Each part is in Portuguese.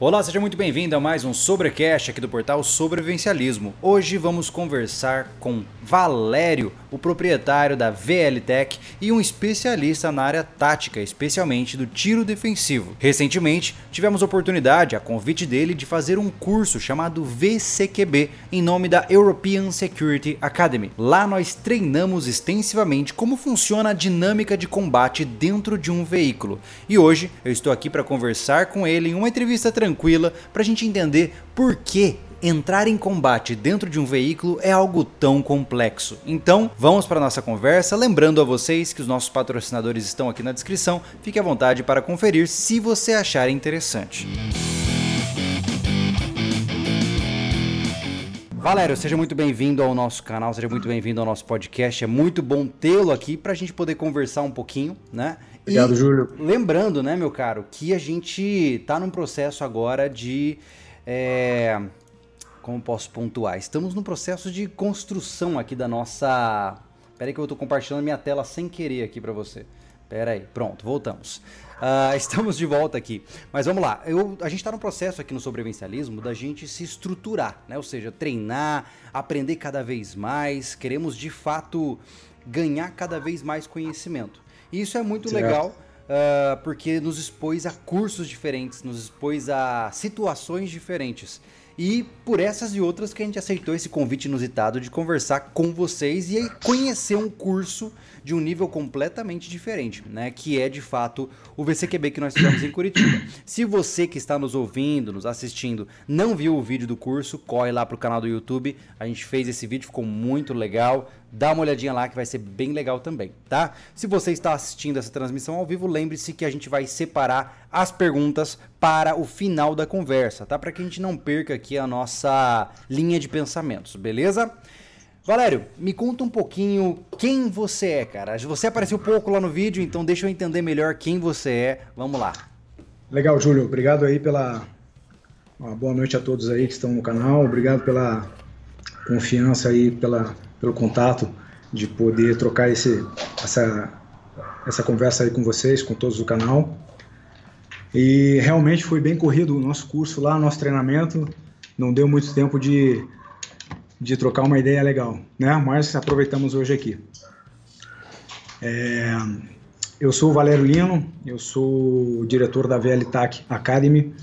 Olá, seja muito bem-vindo a mais um Sobrecast aqui do portal Sobrevivencialismo. Hoje vamos conversar com Valério, o proprietário da VLTech e um especialista na área tática, especialmente do tiro defensivo. Recentemente, tivemos a oportunidade, a convite dele, de fazer um curso chamado VCQB, em nome da European Security Academy. Lá nós treinamos extensivamente como funciona a dinâmica de combate dentro de um veículo. E hoje eu estou aqui para conversar com ele em uma entrevista tranquila tranquila para a gente entender por que entrar em combate dentro de um veículo é algo tão complexo. Então, vamos para nossa conversa, lembrando a vocês que os nossos patrocinadores estão aqui na descrição. Fique à vontade para conferir se você achar interessante. Valério, seja muito bem-vindo ao nosso canal, seja muito bem-vindo ao nosso podcast. É muito bom tê-lo aqui para a gente poder conversar um pouquinho, né? Obrigado, e, Júlio. Lembrando, né, meu caro, que a gente está num processo agora de. É, como posso pontuar? Estamos num processo de construção aqui da nossa. Pera aí que eu estou compartilhando minha tela sem querer aqui para você. Pera aí, pronto, voltamos. Uh, estamos de volta aqui. Mas vamos lá, eu, a gente está no processo aqui no sobrevivencialismo da gente se estruturar, né? Ou seja, treinar, aprender cada vez mais. Queremos de fato ganhar cada vez mais conhecimento. E isso é muito certo. legal. Uh, porque nos expôs a cursos diferentes, nos expôs a situações diferentes. E por essas e outras que a gente aceitou esse convite inusitado de conversar com vocês e conhecer um curso de um nível completamente diferente, né? Que é de fato o VCQB que nós fizemos em Curitiba. Se você que está nos ouvindo, nos assistindo, não viu o vídeo do curso, corre lá pro canal do YouTube. A gente fez esse vídeo, ficou muito legal. Dá uma olhadinha lá que vai ser bem legal também, tá? Se você está assistindo essa transmissão ao vivo, lembre-se que a gente vai separar as perguntas para o final da conversa, tá? Para que a gente não perca aqui a nossa linha de pensamentos, beleza? Valério, me conta um pouquinho quem você é, cara. Você apareceu pouco lá no vídeo, então deixa eu entender melhor quem você é. Vamos lá. Legal, Júlio. Obrigado aí pela. Uma boa noite a todos aí que estão no canal. Obrigado pela confiança aí, pela pelo contato, de poder trocar esse, essa, essa conversa aí com vocês, com todos do canal. E realmente foi bem corrido o nosso curso lá, nosso treinamento. Não deu muito tempo de, de trocar uma ideia legal, né? Mas aproveitamos hoje aqui. É, eu sou o Valério Lino, eu sou diretor da VLTAC Academy,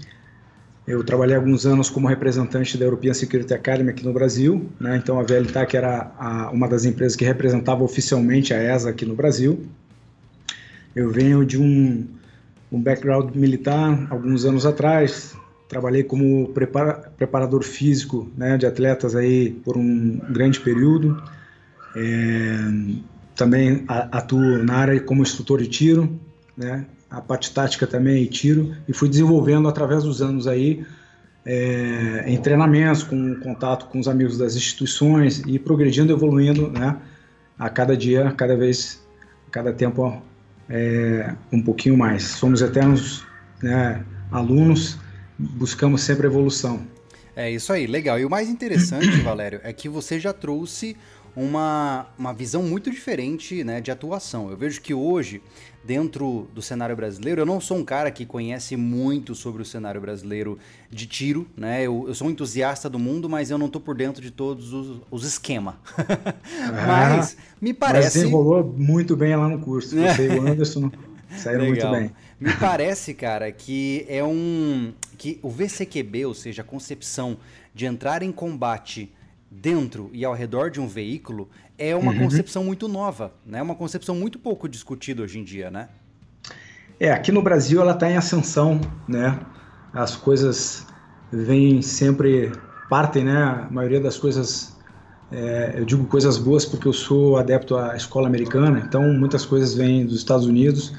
eu trabalhei alguns anos como representante da European Security Academy aqui no Brasil, né? então a VLTAC era a, uma das empresas que representava oficialmente a ESA aqui no Brasil. Eu venho de um, um background militar alguns anos atrás, trabalhei como prepara, preparador físico né, de atletas aí por um grande período. É, também atuo na área como instrutor de tiro, né? a parte tática também e tiro, e fui desenvolvendo através dos anos aí, é, em treinamentos, com contato com os amigos das instituições e progredindo, evoluindo, né, a cada dia, cada vez, a cada tempo, é, um pouquinho mais. Somos eternos né, alunos, buscamos sempre evolução. É isso aí, legal. E o mais interessante, Valério, é que você já trouxe uma, uma visão muito diferente né, de atuação. Eu vejo que hoje, dentro do cenário brasileiro, eu não sou um cara que conhece muito sobre o cenário brasileiro de tiro, né? Eu, eu sou um entusiasta do mundo, mas eu não estou por dentro de todos os, os esquemas. Ah, mas me parece. Mas desenrolou muito bem lá no curso. Você e o Anderson saíram Legal. muito bem. Me parece, cara, que é um. que o VCQB, ou seja, a concepção de entrar em combate dentro e ao redor de um veículo é uma uhum. concepção muito nova, né? Uma concepção muito pouco discutida hoje em dia, né? É, aqui no Brasil ela está em ascensão, né? As coisas vêm sempre, partem, né? A maioria das coisas, é, eu digo coisas boas porque eu sou adepto à escola americana, então muitas coisas vêm dos Estados Unidos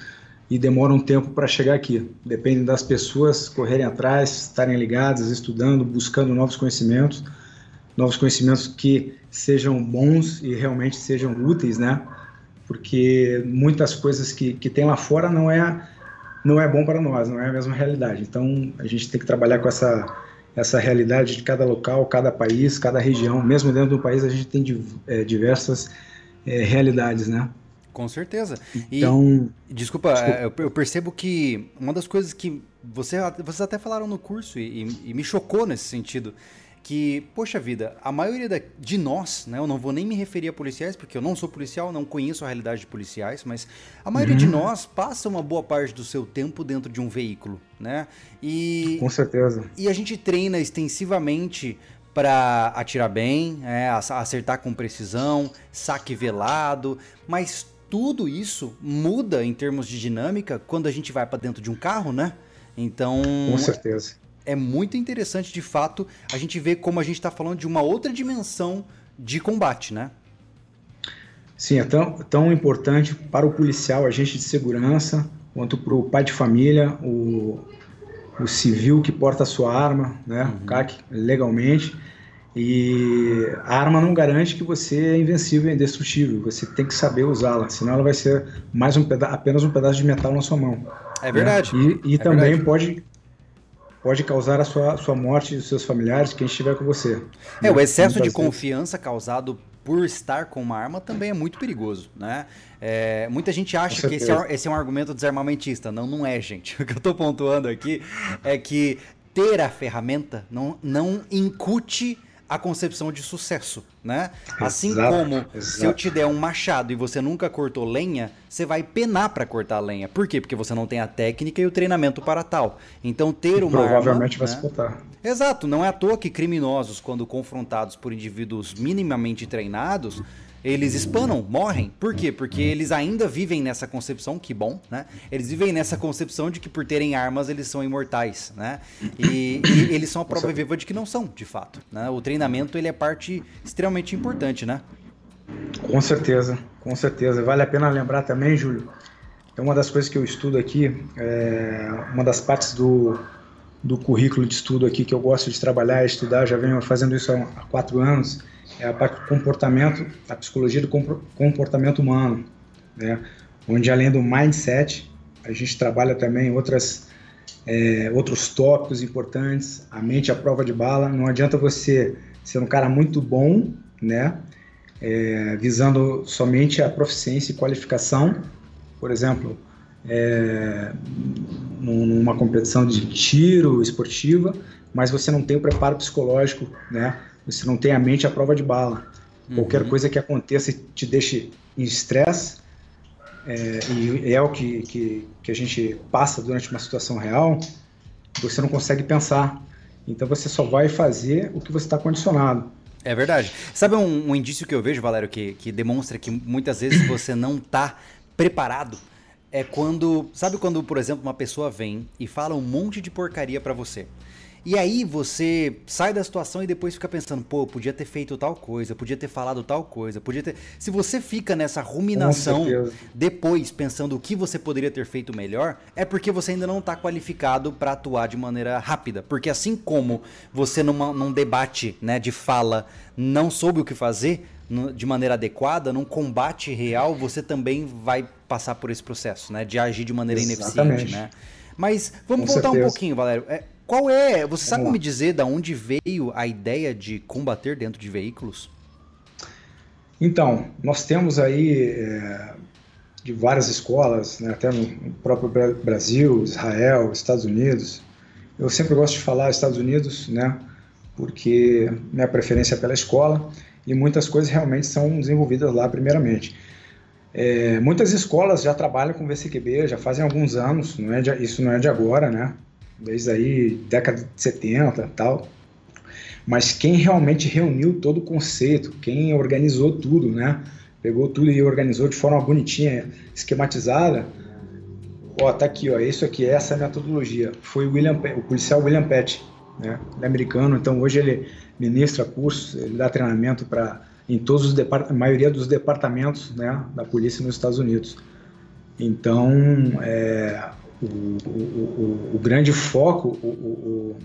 e demoram um tempo para chegar aqui. Depende das pessoas correrem atrás, estarem ligadas, estudando, buscando novos conhecimentos novos conhecimentos que sejam bons e realmente sejam úteis, né? Porque muitas coisas que, que tem lá fora não é não é bom para nós, não é a mesma realidade. Então a gente tem que trabalhar com essa essa realidade de cada local, cada país, cada região. Mesmo dentro do país a gente tem é, diversas é, realidades, né? Com certeza. Então, e, desculpa, desculpa. Eu, percebo que uma das coisas que você, vocês até falaram no curso e, e me chocou nesse sentido, que, poxa vida, a maioria da, de nós, né, eu não vou nem me referir a policiais, porque eu não sou policial, não conheço a realidade de policiais, mas a maioria uhum. de nós passa uma boa parte do seu tempo dentro de um veículo, né? E, Com certeza. E a gente treina extensivamente para atirar bem, é, acertar com precisão, saque velado, mas tudo isso muda em termos de dinâmica quando a gente vai para dentro de um carro, né? Então. Com certeza. É muito interessante, de fato, a gente ver como a gente está falando de uma outra dimensão de combate, né? Sim, é tão, tão importante para o policial, agente de segurança, quanto para o pai de família, o, o civil que porta a sua arma, né, uhum. o CAC, legalmente. E a arma não garante que você é invencível e indestrutível. Você tem que saber usá-la, senão ela vai ser mais um apenas um pedaço de metal na sua mão. É verdade. Né? E, e é também verdade. pode pode causar a sua, sua morte e dos seus familiares, quem estiver com você. É, o excesso de confiança causado por estar com uma arma também é muito perigoso, né? É, muita gente acha que esse é, esse é, um argumento desarmamentista. Não, não é, gente. O que eu estou pontuando aqui é que ter a ferramenta não, não incute a concepção de sucesso, né? Assim exato, como exato. se eu te der um machado e você nunca cortou lenha, você vai penar para cortar lenha. Por quê? Porque você não tem a técnica e o treinamento para tal. Então ter uma provavelmente arma, vai né? se botar. Exato, não é à toa que criminosos quando confrontados por indivíduos minimamente treinados, eles espanam, morrem. Por quê? Porque eles ainda vivem nessa concepção, que bom, né? Eles vivem nessa concepção de que por terem armas eles são imortais, né? E, e eles são a prova viva de que não são, de fato. Né? O treinamento ele é parte extremamente importante, né? Com certeza, com certeza. Vale a pena lembrar também, Júlio, é uma das coisas que eu estudo aqui, é uma das partes do, do currículo de estudo aqui que eu gosto de trabalhar e estudar, já venho fazendo isso há quatro anos, é a parte do comportamento, a psicologia do comportamento humano, né? onde além do mindset, a gente trabalha também outras, é, outros tópicos importantes, a mente à prova de bala. Não adianta você ser um cara muito bom, né? É, visando somente a proficiência e qualificação, por exemplo, é, numa competição de tiro esportiva, mas você não tem o preparo psicológico, né? você não tem a mente à prova de bala. Uhum. Qualquer coisa que aconteça e te deixe em estresse, é, e é o que, que, que a gente passa durante uma situação real, você não consegue pensar. Então você só vai fazer o que você está condicionado. É verdade. Sabe um, um, indício que eu vejo, Valério, que, que demonstra que muitas vezes você não está preparado? É quando. Sabe quando, por exemplo, uma pessoa vem e fala um monte de porcaria para você? E aí você sai da situação e depois fica pensando, pô, podia ter feito tal coisa, podia ter falado tal coisa, podia ter. Se você fica nessa ruminação depois pensando o que você poderia ter feito melhor, é porque você ainda não está qualificado para atuar de maneira rápida. Porque assim como você numa, num debate né, de fala não soube o que fazer, de maneira adequada, num combate real, você também vai passar por esse processo, né? De agir de maneira Exatamente. ineficiente, né? Mas vamos Com voltar certeza. um pouquinho, Valério. É, qual é? Você sabe me dizer da onde veio a ideia de combater dentro de veículos? Então, nós temos aí é, de várias escolas, né, até no próprio Brasil, Israel, Estados Unidos. Eu sempre gosto de falar Estados Unidos, né, porque minha preferência é pela escola e muitas coisas realmente são desenvolvidas lá primeiramente. É, muitas escolas já trabalham com VCQB, já fazem alguns anos, não é de, isso não é de agora, né? desde aí década de 70 e tal. Mas quem realmente reuniu todo o conceito, quem organizou tudo, né? Pegou tudo e organizou de forma bonitinha, esquematizada. Ó, tá aqui, ó, isso aqui, essa é a metodologia. Foi o, William, o policial William Pett, né? Ele é americano, então hoje ele ministra cursos, ele dá treinamento para em todos os a maioria dos departamentos, né, da polícia nos Estados Unidos. Então, é, o, o, o, grande foco, o,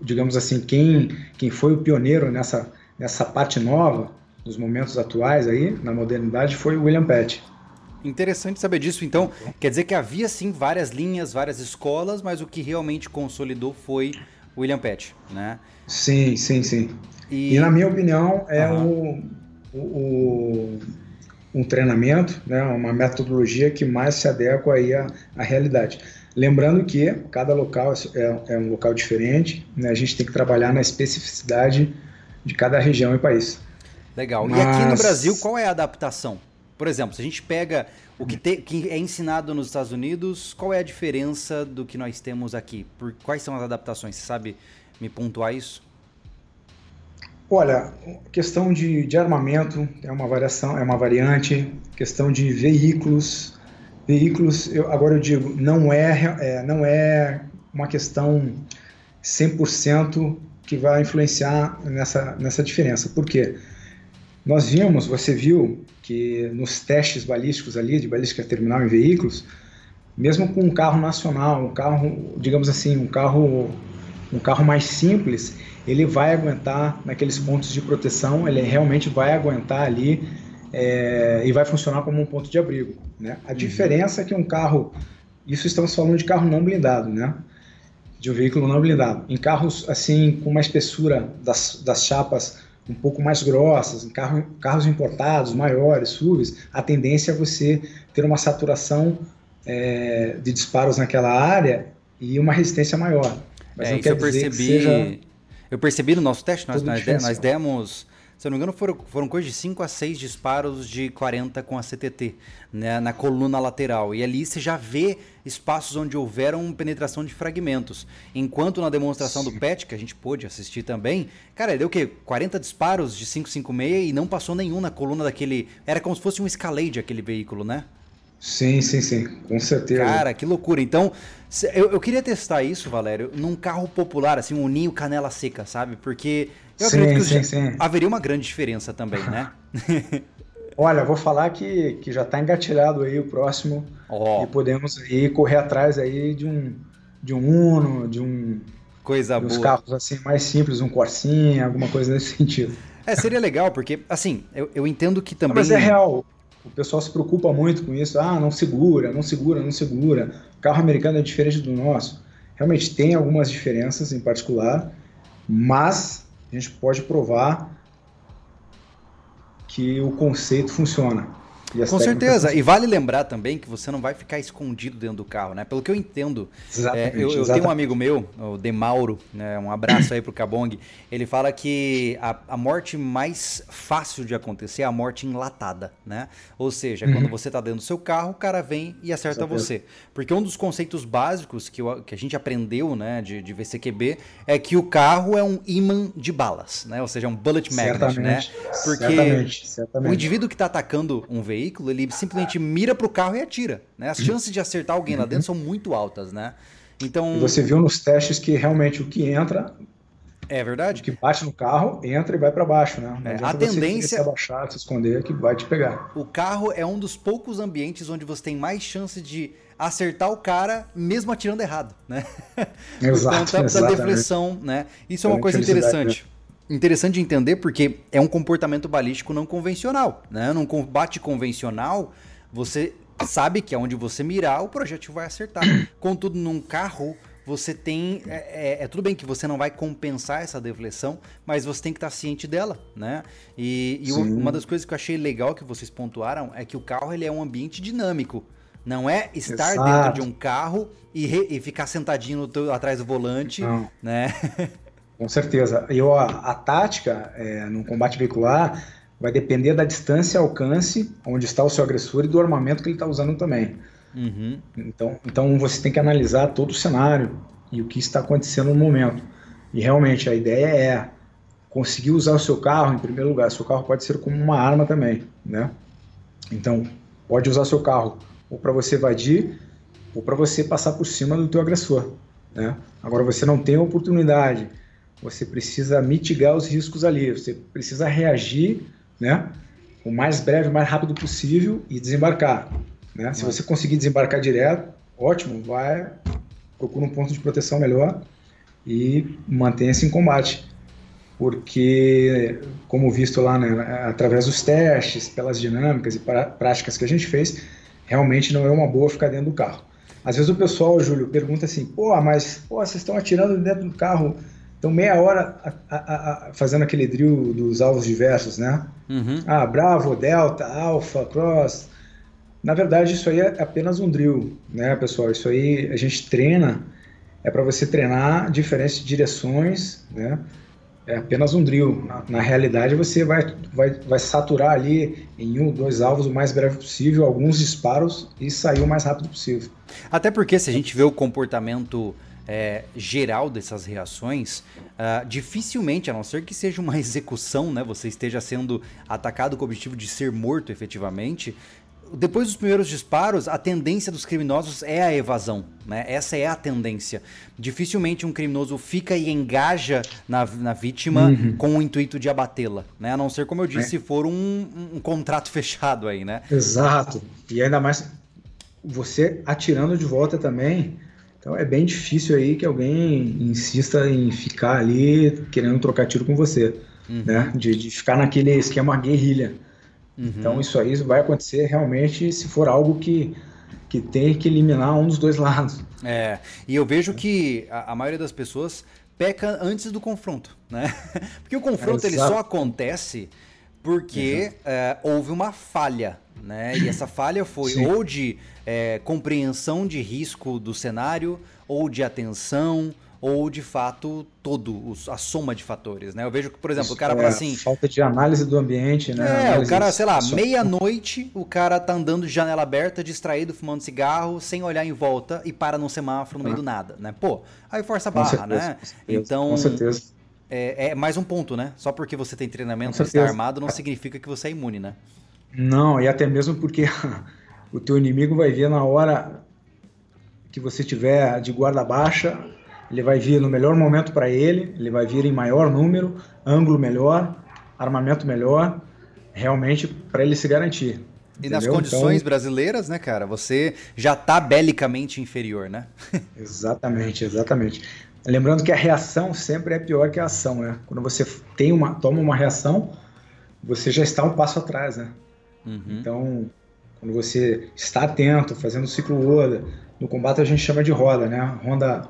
digamos assim, quem, quem foi o pioneiro nessa, nessa parte nova, nos momentos atuais aí, na modernidade, foi o William Pett. Interessante saber disso. Então, quer dizer que havia sim várias linhas, várias escolas, mas o que realmente consolidou foi William Pett, né? Sim, sim, sim. E, e na minha opinião, é uhum. o, o, um treinamento, né, uma metodologia que mais se adequa aí à, à realidade. Lembrando que cada local é, é um local diferente, né, a gente tem que trabalhar na especificidade de cada região e país. Legal. Mas... E aqui no Brasil, qual é a adaptação? Por exemplo, se a gente pega o que, te, que, é ensinado nos Estados Unidos, qual é a diferença do que nós temos aqui? Por, quais são as adaptações? Você sabe me pontuar isso? Olha, questão de, de armamento é uma variação, é uma variante. Questão de veículos, veículos, eu, agora eu digo, não é, é não é uma questão 100% que vai influenciar nessa, nessa diferença. Por quê? Nós vimos, você viu que nos testes balísticos ali, de balística terminal em veículos, mesmo com um carro nacional, um carro, digamos assim, um carro, um carro mais simples, ele vai aguentar naqueles pontos de proteção, ele realmente vai aguentar ali é, e vai funcionar como um ponto de abrigo. Né? A uhum. diferença é que um carro, isso estamos falando de carro não blindado, né? de um veículo não blindado. Em carros assim com uma espessura das, das chapas um pouco mais grossas, em carro, carros importados, maiores, SUVs, a tendência é você ter uma saturação é, de disparos naquela área e uma resistência maior. Mas é, não quer eu percebi, seja... Eu percebi no nosso teste, nós, nós demos, se eu não me engano, foram, foram coisas de 5 a 6 disparos de 40 com a CTT, né, na coluna lateral. E ali você já vê espaços onde houveram penetração de fragmentos. Enquanto na demonstração Sim. do PET, que a gente pôde assistir também, cara, deu o quê? 40 disparos de 556 e não passou nenhum na coluna daquele. Era como se fosse um Escalade aquele veículo, né? Sim, sim, sim, com certeza. Cara, que loucura. Então, eu, eu queria testar isso, Valério, num carro popular, assim, um ninho canela seca, sabe? Porque eu sim, acredito que sim, sim. haveria uma grande diferença também, né? Olha, vou falar que, que já está engatilhado aí o próximo oh. e podemos aí correr atrás aí de um de um Uno, de um coisa boa. carros assim mais simples, um Corsinha, alguma coisa nesse sentido. É, seria legal porque assim, eu, eu entendo que também. Mas é real. O pessoal se preocupa muito com isso. Ah, não segura, não segura, não segura. O carro americano é diferente do nosso. Realmente tem algumas diferenças em particular, mas a gente pode provar que o conceito funciona. Com certeza. E vale lembrar também que você não vai ficar escondido dentro do carro, né? Pelo que eu entendo. É, eu, eu tenho um amigo meu, o Demauro, né? um abraço aí pro Cabong. Ele fala que a, a, morte mais fácil de acontecer é a morte enlatada, né? Ou seja, uhum. quando você tá dentro do seu carro, o cara vem e acerta você. Porque um dos conceitos básicos que, eu, que a gente aprendeu, né, de, de VCQB, é que o carro é um imã de balas, né? Ou seja, é um bullet magnet, certamente, né? Porque certamente, certamente. o indivíduo que tá atacando um veículo veículo, ele simplesmente mira pro carro e atira. Né? As chances de acertar alguém lá dentro são muito altas, né? Então. você viu nos testes que realmente o que entra. É verdade. O que bate no carro entra e vai para baixo, né? É, a tendência. Se abaixar, se esconder, que vai te pegar. O carro é um dos poucos ambientes onde você tem mais chance de acertar o cara mesmo atirando errado, né? Exato. Por conta da deflexão, né? Isso é uma coisa interessante. Né? Interessante de entender porque é um comportamento balístico não convencional. Né? Num combate convencional, você sabe que aonde você mirar, o projétil vai acertar. Contudo, num carro, você tem. É, é, é, tudo bem que você não vai compensar essa deflexão, mas você tem que estar ciente dela, né? E, e uma das coisas que eu achei legal que vocês pontuaram é que o carro ele é um ambiente dinâmico. Não é estar Exato. dentro de um carro e, re, e ficar sentadinho teu, atrás do volante, não. né? Com certeza. E a, a tática é, no combate veicular vai depender da distância, alcance, onde está o seu agressor e do armamento que ele está usando também. Uhum. Então, então você tem que analisar todo o cenário e o que está acontecendo no momento. E realmente a ideia é conseguir usar o seu carro em primeiro lugar. Seu carro pode ser como uma arma também, né? Então pode usar seu carro ou para você evadir ou para você passar por cima do teu agressor, né? Agora você não tem a oportunidade você precisa mitigar os riscos ali, você precisa reagir, né, o mais breve, o mais rápido possível e desembarcar, né? Se você conseguir desembarcar direto, ótimo, vai procura um ponto de proteção melhor e mantenha-se em combate, porque como visto lá, né, através dos testes, pelas dinâmicas e práticas que a gente fez, realmente não é uma boa ficar dentro do carro. Às vezes o pessoal, Júlio, pergunta assim: pô, mas pô, vocês estão atirando dentro do carro Então, meia hora a, a, a, fazendo aquele drill dos alvos diversos, né? Uhum. Ah, Bravo, Delta, Alpha, Cross. Na verdade, isso aí é apenas um drill, né, pessoal? Isso aí a gente treina, é para você treinar diferentes direções, né? É apenas um drill. Na, na, realidade, você vai, vai, vai saturar ali em um, dois alvos o mais breve possível, alguns disparos e sair o mais rápido possível. Até porque se a gente vê o comportamento é, geral dessas reações, uh, dificilmente, a não ser que seja uma execução, né, você esteja sendo atacado com o objetivo de ser morto efetivamente, depois dos primeiros disparos, a tendência dos criminosos é a evasão, né? Essa é a tendência. Dificilmente um criminoso fica e engaja na, na vítima uhum. com o intuito de abatê-la, né? A não ser, como eu disse, é. se for um, um, um, contrato fechado aí, né? Exato. E ainda mais você atirando de volta também, então é bem difícil aí que alguém insista em ficar ali querendo trocar tiro com você, uhum. né? De, de, ficar naquele esquema guerrilha. Uhum. Então isso aí vai acontecer realmente se for algo que, que tem que eliminar um dos dois lados. É, e eu vejo que a, a maioria das pessoas peca antes do confronto, né? Porque o confronto é, ele só acontece porque é, houve uma falha, né? E essa falha foi Sim. ou de é, compreensão de risco do cenário, ou de atenção, ou de fato todo a soma de fatores, né? Eu vejo que, por exemplo, Isso, o cara é, fala assim, falta de análise do ambiente, né? É, o cara, sei lá, meia-noite, o cara tá andando de janela aberta, distraído, fumando cigarro, sem olhar em volta e para num semáforo no meio ah. do nada, né? Pô, aí força a barra, certeza, né? Com então, com certeza. É, é, mais um ponto, né? Só porque você tem treinamento e está armado não significa que você é imune, né? Não, e até mesmo porque o teu inimigo vai ver na hora que você tiver de guarda baixa, ele vai vir no melhor momento para ele, ele vai vir em maior número, ângulo melhor, armamento melhor, realmente para ele se garantir. E entendeu? nas condições então, brasileiras, né, cara, você já está belicamente inferior, né? exatamente, exatamente. Lembrando que a reação sempre é pior que a ação, né? Quando você tem uma, toma uma reação, você já está um passo atrás, né? Uhum. Então, quando você está atento, fazendo ciclo Oda, no combate a gente chama de roda, né? Ronda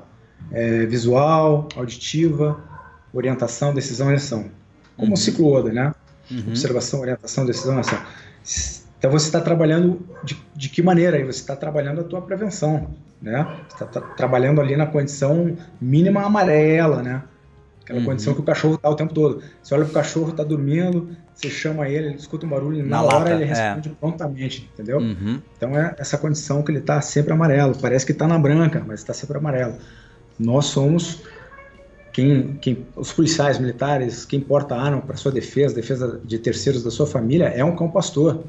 é, visual, auditiva, orientação, decisão e ação. Como uhum. o ciclo Oda, né? Uhum. Observação, orientação, decisão e ação. Então você está trabalhando de, de que maneira? Aí você está trabalhando a tua prevenção, né? Você está tá, trabalhando ali na condição mínima amarela, né? Aquela uhum. condição que o cachorro está o tempo todo. Você olha para o cachorro, está dormindo, você chama ele, ele escuta um barulho, na, na hora lata, ele é. responde é. prontamente, entendeu? Uhum. Então é essa condição que ele está sempre amarelo. Parece que está na branca, mas está sempre amarelo. Nós somos quem, quem, os policiais militares, quem porta arma para sua defesa, defesa de terceiros da sua família, é um cão pastor.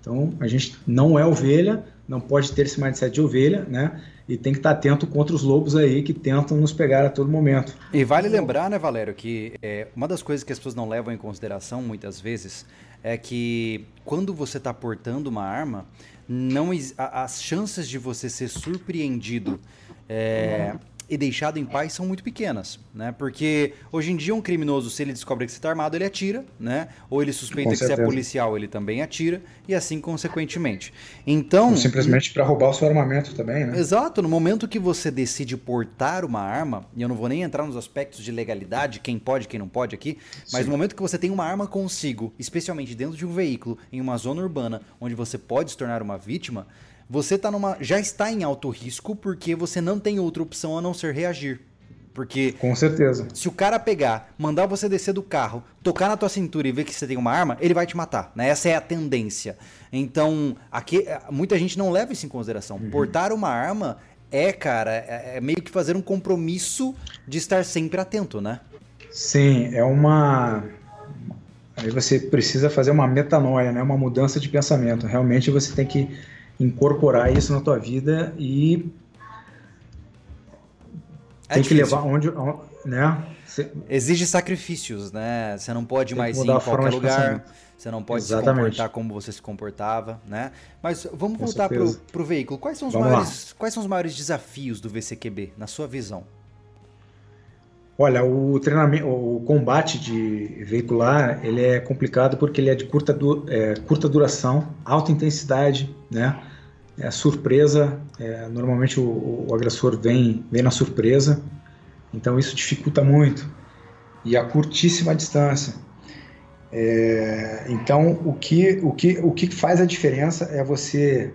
Então a gente não é ovelha, não pode ter esse mindset de ovelha, né? E tem que estar atento contra os lobos aí que tentam nos pegar a todo momento. E vale lembrar, né, Valério, que é, uma das coisas que as pessoas não levam em consideração muitas vezes é que quando você está portando uma arma, não as chances de você ser surpreendido é, e deixado em paz são muito pequenas, né? Porque hoje em dia um criminoso, se ele descobre que você está armado, ele atira, né? Ou ele suspeita que você é policial, ele também atira, e assim consequentemente. Então... Ou simplesmente para roubar o seu armamento também, né? Exato. No momento que você decide portar uma arma, e eu não vou nem entrar nos aspectos de legalidade, quem pode, quem não pode aqui, mas Sim. no momento que você tem uma arma consigo, especialmente dentro de um veículo, em uma zona urbana, onde você pode se tornar uma vítima, você tá numa, já está em alto risco porque você não tem outra opção a não ser reagir. Porque. Com certeza. Se o cara pegar, mandar você descer do carro, tocar na tua cintura e ver que você tem uma arma, ele vai te matar. Né? Essa é a tendência. Então, aqui, muita gente não leva isso em consideração. Uhum. Portar uma arma é, cara, é, é meio que fazer um compromisso de estar sempre atento, né? Sim, é uma. Aí você precisa fazer uma metanoia, né? Uma mudança de pensamento. Realmente você tem que incorporar isso na tua vida e é tem difícil. que levar onde, né? Cê... Exige sacrifícios, né? Você não pode tem mais ir em qualquer lugar. Você não pode Exatamente. se comportar como você se comportava, né? Mas vamos Com voltar para o veículo. Quais são, os maiores, quais são os maiores desafios do VCQB, na sua visão? Olha, o treinamento, o combate de veicular, ele é complicado porque ele é de curta, du é, curta duração, alta intensidade, né? É surpresa, é, normalmente o, o, agressor vem, vem na surpresa, então isso dificulta muito. e a curtíssima distância. É, então, o que, o, que, o que faz a diferença é você,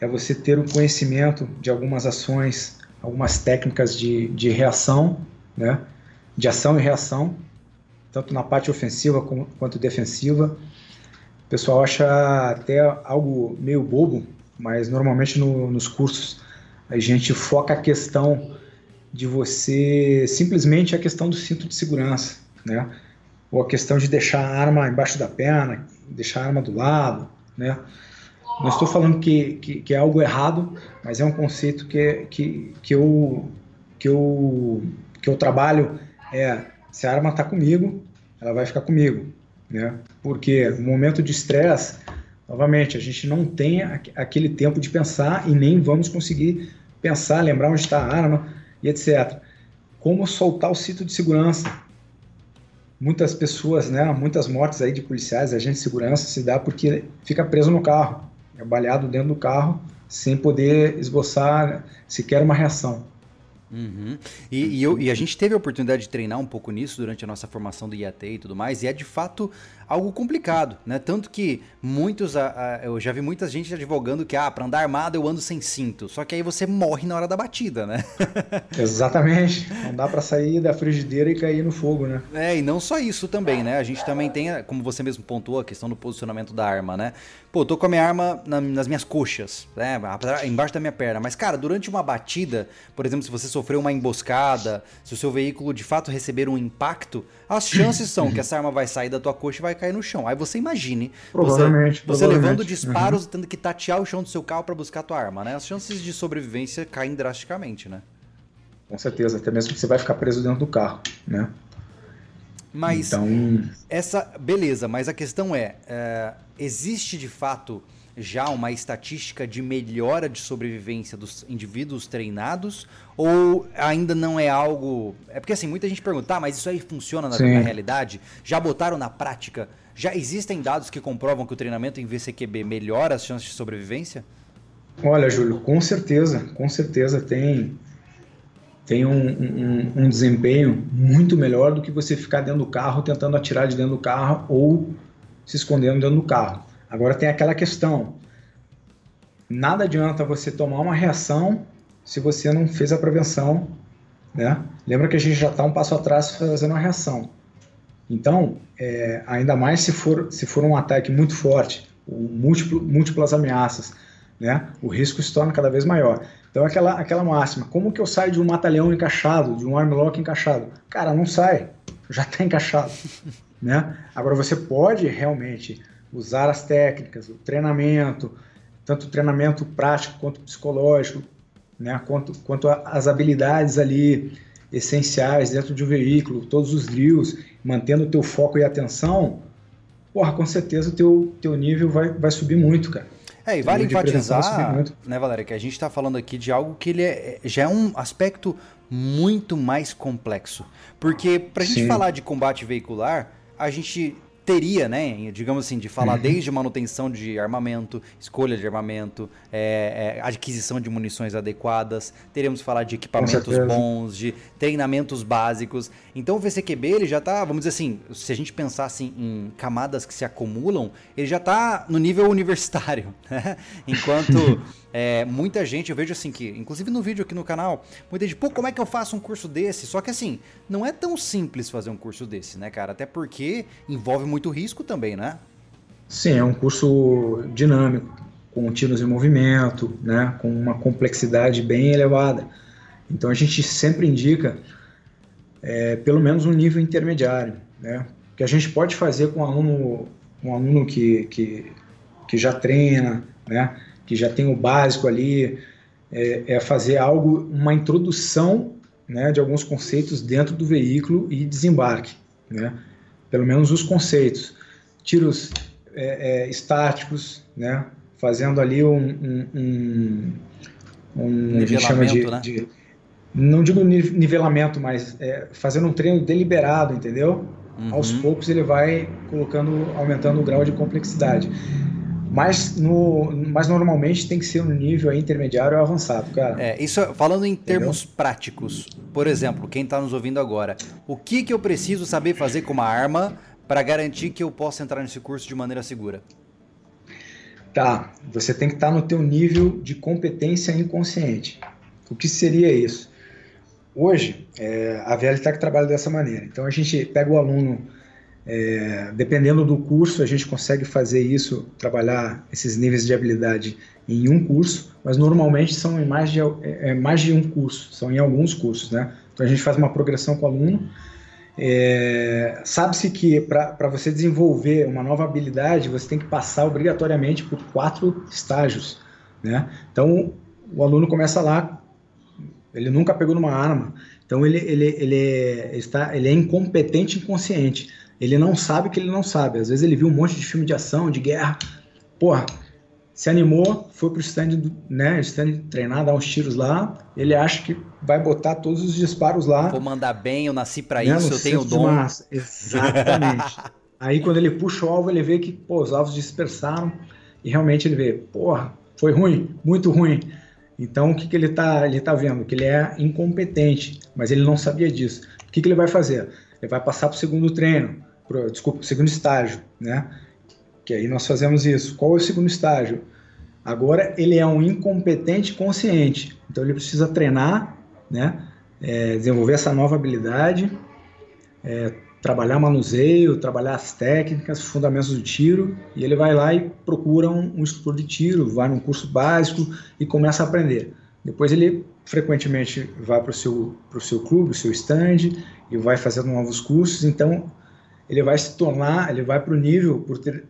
é você ter o conhecimento de algumas ações, algumas técnicas de, de reação, né? De ação e reação, tanto na parte ofensiva quanto defensiva. O pessoal acha até algo meio bobo, mas normalmente no, nos cursos a gente foca a questão de você simplesmente a questão do cinto de segurança, né? Ou a questão de deixar a arma embaixo da perna, deixar a arma do lado, né? Não estou falando que, que, que é algo errado, mas é um conceito que, que, que, eu, que, eu, que eu trabalho é se a arma está comigo, ela vai ficar comigo, né? Porque no momento de estresse, novamente, a gente não tem aquele tempo de pensar e nem vamos conseguir pensar, lembrar onde está a arma e etc. Como soltar o cinto de segurança? Muitas pessoas, né, muitas mortes aí de policiais, agentes de segurança se dá porque fica preso no carro, é baleado dentro do carro sem poder esboçar sequer uma reação. Uhum. E, e, eu, e, a gente teve a oportunidade de treinar um pouco nisso durante a nossa formação do IAT e tudo mais, e é de fato algo complicado, né? Tanto que muitos, a, a, eu já vi muita gente advogando que, ah, para andar armado eu ando sem cinto, só que aí você morre na hora da batida, né? Exatamente, não dá para sair da frigideira e cair no fogo, né? É, e não só isso também, né? A gente também tem, como você mesmo pontuou, a questão do posicionamento da arma, né? Pô, tô com a minha arma na, nas minhas coxas, né? Embaixo da minha perna, mas cara, durante uma batida, por exemplo, se você sofreu uma emboscada, se o seu veículo de fato receber um impacto, as chances são que essa arma vai sair da tua coxa e vai cair no chão. Aí você imagine provavelmente, você, você levando disparos uhum. tendo que tatear o chão do seu carro para buscar a tua arma, né? As chances de sobrevivência caem drasticamente, né? Com certeza, até mesmo que você vai ficar preso dentro do carro, né? Mas então... essa beleza, mas a questão é, é existe de fato já uma estatística de melhora de sobrevivência dos indivíduos treinados ou ainda não é algo. É porque assim, muita gente pergunta, tá, mas isso aí funciona na, na, realidade? Já botaram na prática? Já existem dados que comprovam que o treinamento em VCQB melhora as chances de sobrevivência? Olha, Júlio, com certeza, com certeza tem, tem um, um, um desempenho muito melhor do que você ficar dentro do carro tentando atirar de dentro do carro ou se escondendo dentro do carro. Agora tem aquela questão: nada adianta você tomar uma reação se você não fez a prevenção, né? Lembra que a gente já está um passo atrás fazendo uma reação. Então, é, ainda mais se for, se for um ataque muito forte, múltiplo, múltiplas ameaças, né? O risco se torna cada vez maior. Então, aquela, aquela máxima, como que eu saio de um matalhão encaixado, de um armlock encaixado? Cara, não sai, já está encaixado, né? Agora, você pode realmente usar as técnicas, o treinamento, tanto o treinamento prático quanto psicológico, né, quanto, quanto as habilidades ali essenciais dentro de um veículo, todos os drills, mantendo o teu foco e atenção, porra, com certeza o teu, teu nível vai, vai subir muito, cara. É, e vale enfatizar, né, Valéria, que a gente está falando aqui de algo que ele é, já é um aspecto muito mais complexo. Porque para a gente falar de combate veicular, a gente teria, né, digamos assim, de falar uhum. desde manutenção de armamento, escolha de armamento, é, é, aquisição de munições adequadas, teríamos que falar de equipamentos bons, de treinamentos básicos. Então o VCQB ele já está, vamos dizer assim, se a gente pensasse em camadas que se acumulam, ele já está no nível universitário, né? enquanto é, muita gente, eu vejo assim que, inclusive no vídeo aqui no canal, muita gente, pô, como é que eu faço um curso desse? Só que assim, não é tão simples fazer um curso desse, né, cara? Até porque envolve muito risco também, né? Sim, é um curso dinâmico, com tiros em movimento, né, com uma complexidade bem elevada. Então a gente sempre indica é, pelo menos um nível intermediário, né? Que a gente pode fazer com um aluno, um aluno que, que, que já treina, né? Que já tem o básico ali, é, é fazer algo, uma introdução né, de alguns conceitos dentro do veículo e desembarque, né? pelo menos os conceitos. Tiros é, é, estáticos, né? fazendo ali um, um, um, um a gente chama de, né? de, não digo nivelamento, mas é, fazendo um treino deliberado, entendeu? Uhum. Aos poucos ele vai colocando, aumentando o grau de complexidade mas, no, mas normalmente tem que ser no nível intermediário ou avançado, cara. É, isso falando em termos Entendeu? práticos. Por exemplo, quem está nos ouvindo agora, o que, que eu preciso saber fazer com uma arma para garantir que eu possa entrar nesse curso de maneira segura? Tá, você tem que estar tá no teu nível de competência inconsciente. O que seria isso? Hoje, é, a VLTEC trabalha dessa maneira. Então, a gente pega o aluno, é, dependendo do curso, a gente consegue fazer isso, trabalhar esses níveis de habilidade em um curso, mas normalmente são em mais de, é, é mais de um curso, são em alguns cursos, né? Então, a gente faz uma progressão com o aluno. É, Sabe-se que para você desenvolver uma nova habilidade, você tem que passar obrigatoriamente por quatro estágios, né? Então, o aluno começa lá ele nunca pegou numa arma. Então ele, ele, ele, é, está, ele é incompetente inconsciente. Ele não sabe que ele não sabe. Às vezes ele viu um monte de filme de ação, de guerra. Porra, se animou, foi pro stand, né, stand treinar, dar uns tiros lá. Ele acha que vai botar todos os disparos lá. Vou mandar bem, eu nasci para né, isso, eu tenho o dom. Exatamente. Aí quando ele puxa o alvo, ele vê que pô, os alvos dispersaram e realmente ele vê, porra, foi ruim, muito ruim. Então, o que, que ele está ele tá vendo? Que ele é incompetente, mas ele não sabia disso. O que, que ele vai fazer? Ele vai passar para o segundo treino, pro, desculpa, segundo estágio, né? Que aí nós fazemos isso. Qual é o segundo estágio? Agora ele é um incompetente consciente, então ele precisa treinar, né? É, desenvolver essa nova habilidade, é, trabalhar manuseio, trabalhar as técnicas, os fundamentos do tiro, e ele vai lá e procura um, um instrutor de tiro, vai num curso básico e começa a aprender. Depois ele frequentemente vai para o seu, seu clube, o seu stand, e vai fazendo novos cursos, então ele vai se tornar, ele vai para o nível, para o ter,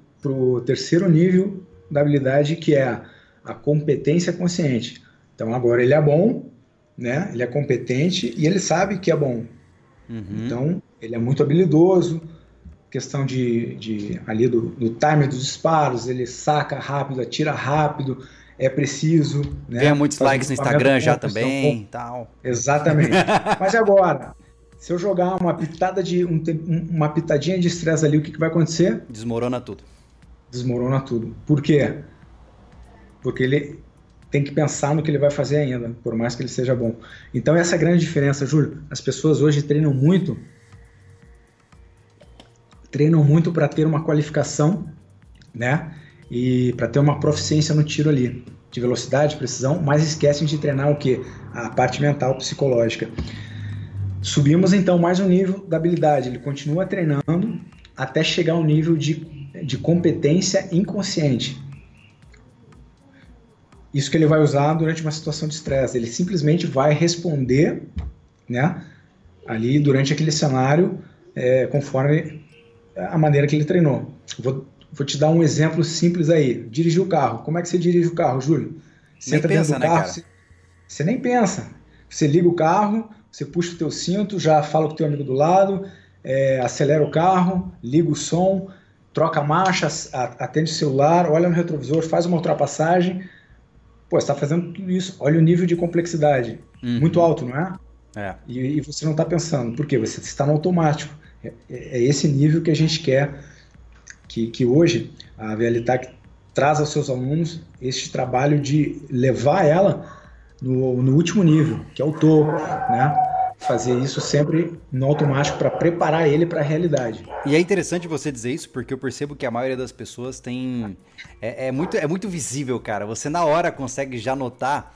terceiro nível da habilidade, que é a, a competência consciente. Então agora ele é bom, né? ele é competente e ele sabe que é bom. Uhum. Então ele é muito habilidoso, questão de, de ali do, do time dos disparos, ele saca rápido, atira rápido, é preciso. Né? Ganha muitos Faz likes no Instagram já também, tal. Exatamente. Mas agora, se eu jogar uma pitada de um, uma pitadinha de estresse ali, o que, que vai acontecer? Desmorona tudo. Desmorona tudo. Por quê? Porque ele tem que pensar no que ele vai fazer ainda, por mais que ele seja bom. Então essa é a grande diferença, Júlio. As pessoas hoje treinam muito treinam muito para ter uma qualificação, né? E para ter uma proficiência no tiro ali, de velocidade, precisão, mas esquecem de treinar o que? A parte mental, psicológica. Subimos então mais um nível da habilidade. Ele continua treinando até chegar ao nível de, de competência inconsciente. Isso que ele vai usar durante uma situação de estresse. Ele simplesmente vai responder, né? Ali durante aquele cenário, é, conforme a maneira que ele treinou. Vou, vou te dar um exemplo simples aí. Dirigir o carro. Como é que você dirige o carro, Júlio? Você nem entra pensa, dentro do né, carro, você, você, nem pensa. Você liga o carro, você puxa o teu cinto, já fala com o teu amigo do lado, é, acelera o carro, liga o som, troca a marcha, atende o celular, olha no retrovisor, faz uma ultrapassagem. Pô, você está fazendo tudo isso. Olha o nível de complexidade. Uhum. Muito alto, não é? É. E, e, você não está pensando. Por quê? Você está no automático. É, é, esse nível que a gente quer que, que hoje a VLTAC traz aos seus alunos este trabalho de levar ela no, no último nível, que é o topo, né? Fazer isso sempre no automático para preparar ele para a realidade. E é interessante você dizer isso porque eu percebo que a maioria das pessoas tem é, é muito é muito visível, cara. Você na hora consegue já notar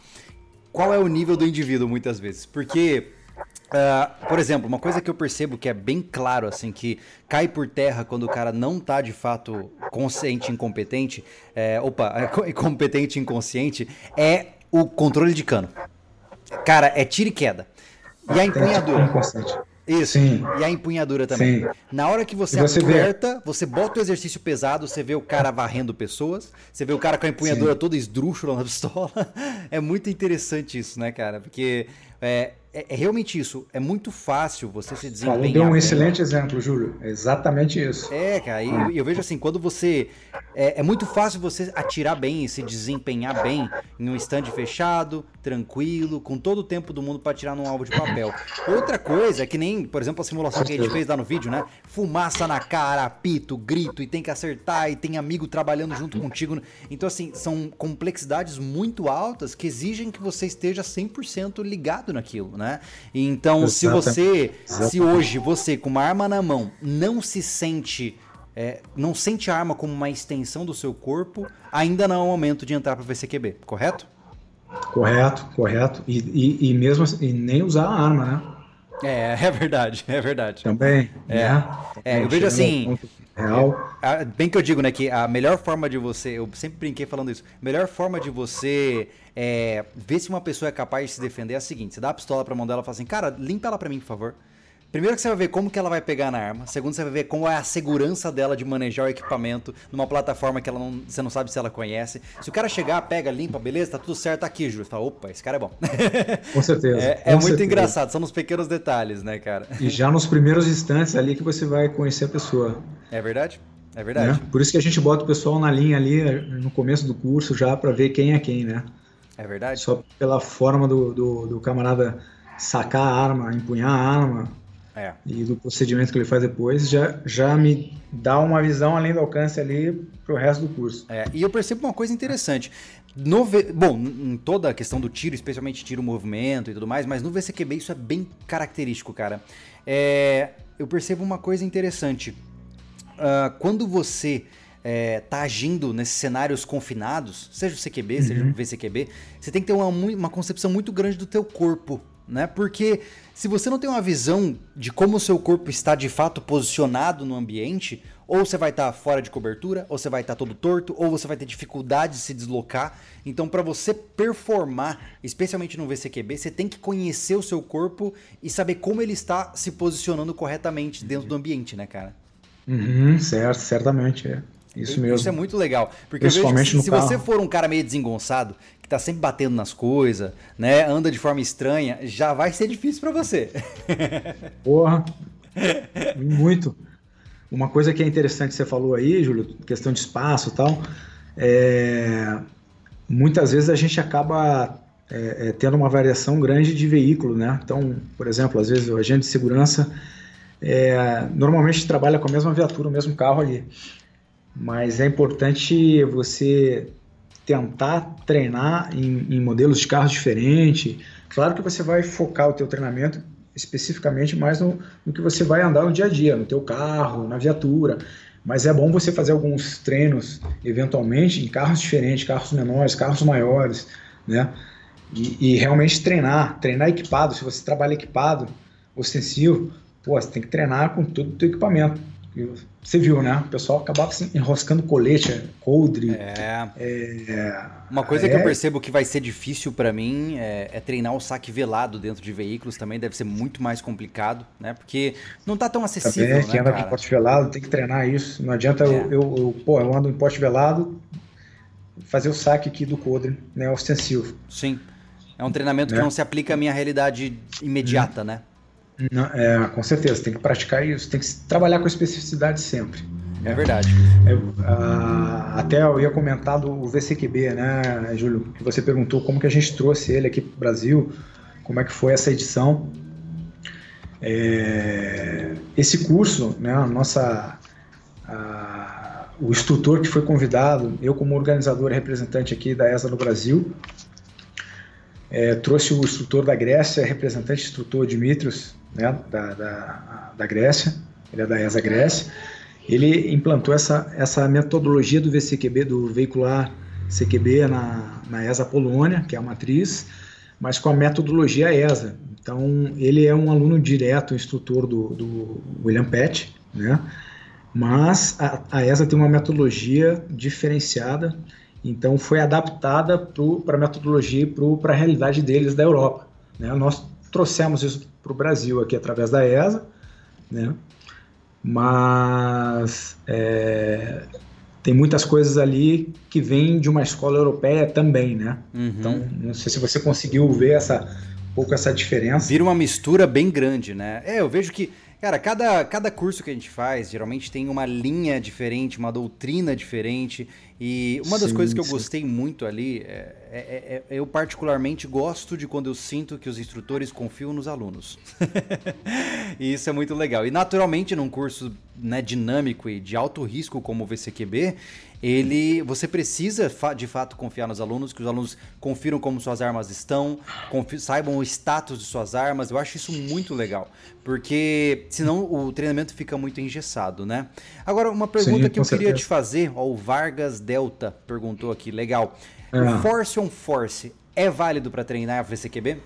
qual é o nível do indivíduo muitas vezes, porque Uh, por exemplo, uma coisa que eu percebo que é bem claro, assim, que cai por terra quando o cara não tá de fato consciente incompetente, é, opa, é competente inconsciente, é o controle de cano. Cara, é tiro e queda. E a empunhadura. Isso. Sim. E a empunhadura também. Sim. Na hora que você, você aperta, vê... você bota o exercício pesado, você vê o cara varrendo pessoas, você vê o cara com a empunhadura Sim. toda esdrúxula na pistola. É muito interessante isso, né, cara? Porque é, é, é, realmente isso. É muito fácil você se desempenhar. Falou, deu um excelente exemplo, Júlio. É exatamente isso. É, cara. E eu, eu vejo assim, quando você. É, é, muito fácil você atirar bem e se desempenhar bem em um stand fechado, tranquilo, com todo o tempo do mundo para atirar num alvo de papel. Outra coisa é que nem, por exemplo, a simulação que a gente fez lá no vídeo, né? Fumaça na cara, apito, grito, e tem que acertar, e tem amigo trabalhando junto contigo. Então, assim, são complexidades muito altas que exigem que você esteja 100% ligado naquilo, né? Então, Exatamente. se você, Exatamente. se hoje você com uma arma na mão não se sente é, não sente a arma como uma extensão do seu corpo, ainda não é o momento de entrar para o VCQB, correto? Correto, correto. E, e, e mesmo assim, e nem usar a arma, né? É, é verdade, é verdade. Também. É, né? é eu vejo assim. Real. É, bem que eu digo, né, que a melhor forma de você, eu sempre brinquei falando isso, a melhor forma de você é, ver se uma pessoa é capaz de se defender é a seguinte: você dá a pistola pra mão dela e fala assim, cara, limpa ela pra mim, por favor. Primeiro que você vai ver como que ela vai pegar na arma. Segundo, você vai ver como é a segurança dela de manejar o equipamento numa plataforma que ela não, você não sabe se ela conhece. Se o cara chegar, pega, limpa, beleza, tá tudo certo, tá aqui, Júlio. Você fala, opa, esse cara é bom. Com certeza. É, com é muito certeza. engraçado, são nos pequenos detalhes, né, cara? E já nos primeiros instantes ali que você vai conhecer a pessoa. É verdade? É verdade. Né? Por isso que a gente bota o pessoal na linha ali no começo do curso já para ver quem é quem, né? É verdade. Só pela forma do, do, do camarada sacar a arma, empunhar a arma, é. E do procedimento que ele faz depois já, já me dá uma visão além do alcance ali para o resto do curso. É, e eu percebo uma coisa interessante. No v... Bom, em toda a questão do tiro, especialmente tiro movimento e tudo mais, mas no VCQB isso é bem característico, cara. É... Eu percebo uma coisa interessante. Uh, quando você é, tá agindo nesses cenários confinados, seja o CQB, uhum. seja o VCQB, você tem que ter uma, uma concepção muito grande do teu corpo né? Porque se você não tem uma visão de como o seu corpo está de fato posicionado no ambiente, ou você vai estar fora de cobertura, ou você vai estar todo torto, ou você vai ter dificuldade de se deslocar. Então, para você performar, especialmente no VCQB, você tem que conhecer o seu corpo e saber como ele está se posicionando corretamente dentro do ambiente, né, cara? Uhum, certo, certamente. É. Isso mesmo. Isso é muito legal. Porque Principalmente se, se você for um cara meio desengonçado, que tá sempre batendo nas coisas, né? Anda de forma estranha, já vai ser difícil para você. Porra. Muito. Uma coisa que é interessante que você falou aí, Júlio, questão de espaço e tal, é... muitas vezes a gente acaba é, é, tendo uma variação grande de veículo, né? Então, por exemplo, às vezes o agente de segurança é, normalmente trabalha com a mesma viatura, o mesmo carro ali. Mas é importante você tentar treinar em, em modelos de carros diferentes. Claro que você vai focar o teu treinamento especificamente mais no, no, que você vai andar no dia a dia, no teu carro, na viatura. Mas é bom você fazer alguns treinos, eventualmente, em carros diferentes, carros menores, carros maiores, né? E, e realmente treinar, treinar equipado. Se você trabalha equipado, ostensivo, pô, você tem que treinar com todo o teu equipamento. Você viu, né? O pessoal acabava assim, enroscando colete, coldre. É. é. Uma coisa é... que eu percebo que vai ser difícil para mim é, é, treinar o saque velado dentro de veículos também. Deve ser muito mais complicado, né? Porque não tá tão acessível. Também, né, quem anda com poste velado tem que treinar isso. Não adianta é. eu, eu, eu, pô, eu ando em poste velado, fazer o saque aqui do coldre, né? Ostensivo. Sim. É um treinamento né? que não se aplica à minha realidade imediata, né? Não, é, com certeza, tem que praticar isso, tem que trabalhar com especificidade sempre. É verdade. É, até eu ia comentar do VCQB, né, Júlio? Que você perguntou como que a gente trouxe ele aqui para o Brasil, como é que foi essa edição. É, esse curso, né, a nossa, a, o instrutor que foi convidado, eu como organizador e representante aqui da ESA no Brasil, é, trouxe o instrutor da Grécia, representante instrutor Dimitrios, né, da, da, da Grécia, ele é da ESA Grécia. Ele implantou essa, essa metodologia do VCQB, do veicular CQB na, na ESA Polônia, que é a matriz, mas com a metodologia ESA. Então, ele é um aluno direto, instrutor do, do William Pett, né? mas a, a ESA tem uma metodologia diferenciada, então foi adaptada para a metodologia e para a realidade deles da Europa. Né? Nós trouxemos isso para o Brasil aqui através da ESA, né? mas é, tem muitas coisas ali que vêm de uma escola europeia também, né? Uhum. Então, não sei se você conseguiu ver essa pouco essa diferença. Vira uma mistura bem grande, né? É, eu vejo que Cara, cada, cada curso que a gente faz, geralmente tem uma linha diferente, uma doutrina diferente. E uma das sim, coisas que eu gostei muito ali, é, é, é, é, eu particularmente gosto de quando eu sinto que os instrutores confiam nos alunos. e isso é muito legal. E naturalmente, num curso né, dinâmico e de alto risco como o VCQB, ele, você precisa de fato confiar nos alunos, que os alunos confiram como suas armas estão, saibam o status de suas armas. Eu acho isso muito legal, porque senão o treinamento fica muito engessado, né? Agora, uma pergunta Sim, que eu certeza. queria te fazer, ó, o Vargas Delta perguntou aqui, legal. É. O Force on Force é válido para treinar a VCQB?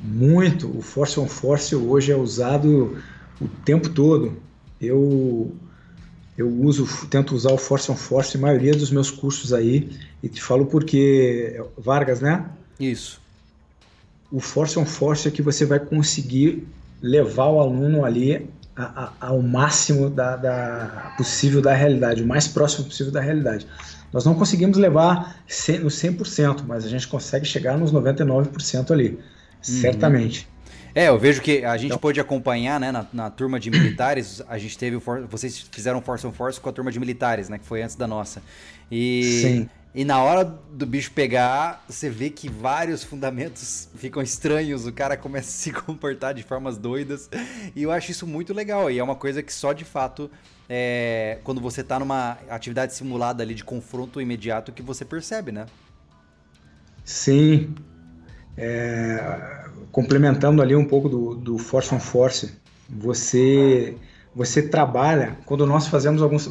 Muito. O Force on Force hoje é usado o tempo todo. Eu eu uso, tento usar o Force on Force em maioria dos meus cursos aí, e te falo porque, Vargas, né? Isso. O Force on Force é que você vai conseguir levar o aluno ali a, a, ao máximo da, da, possível da realidade, o mais próximo possível da realidade. Nós não conseguimos levar no 100%, mas a gente consegue chegar nos 99% ali, uhum. certamente. É, eu vejo que a gente então, pôde acompanhar, né, na, na, turma de militares, a gente teve, for, vocês fizeram Force on Force com a turma de militares, né, que foi antes da nossa. E, Sim. E na hora do bicho pegar, você vê que vários fundamentos ficam estranhos, o cara começa a se comportar de formas doidas. E eu acho isso muito legal. E é uma coisa que só de fato, é, quando você está numa atividade simulada ali de confronto imediato, que você percebe, né? Sim, é, complementando ali um pouco do, do Force on Force, você você trabalha quando nós fazemos alguns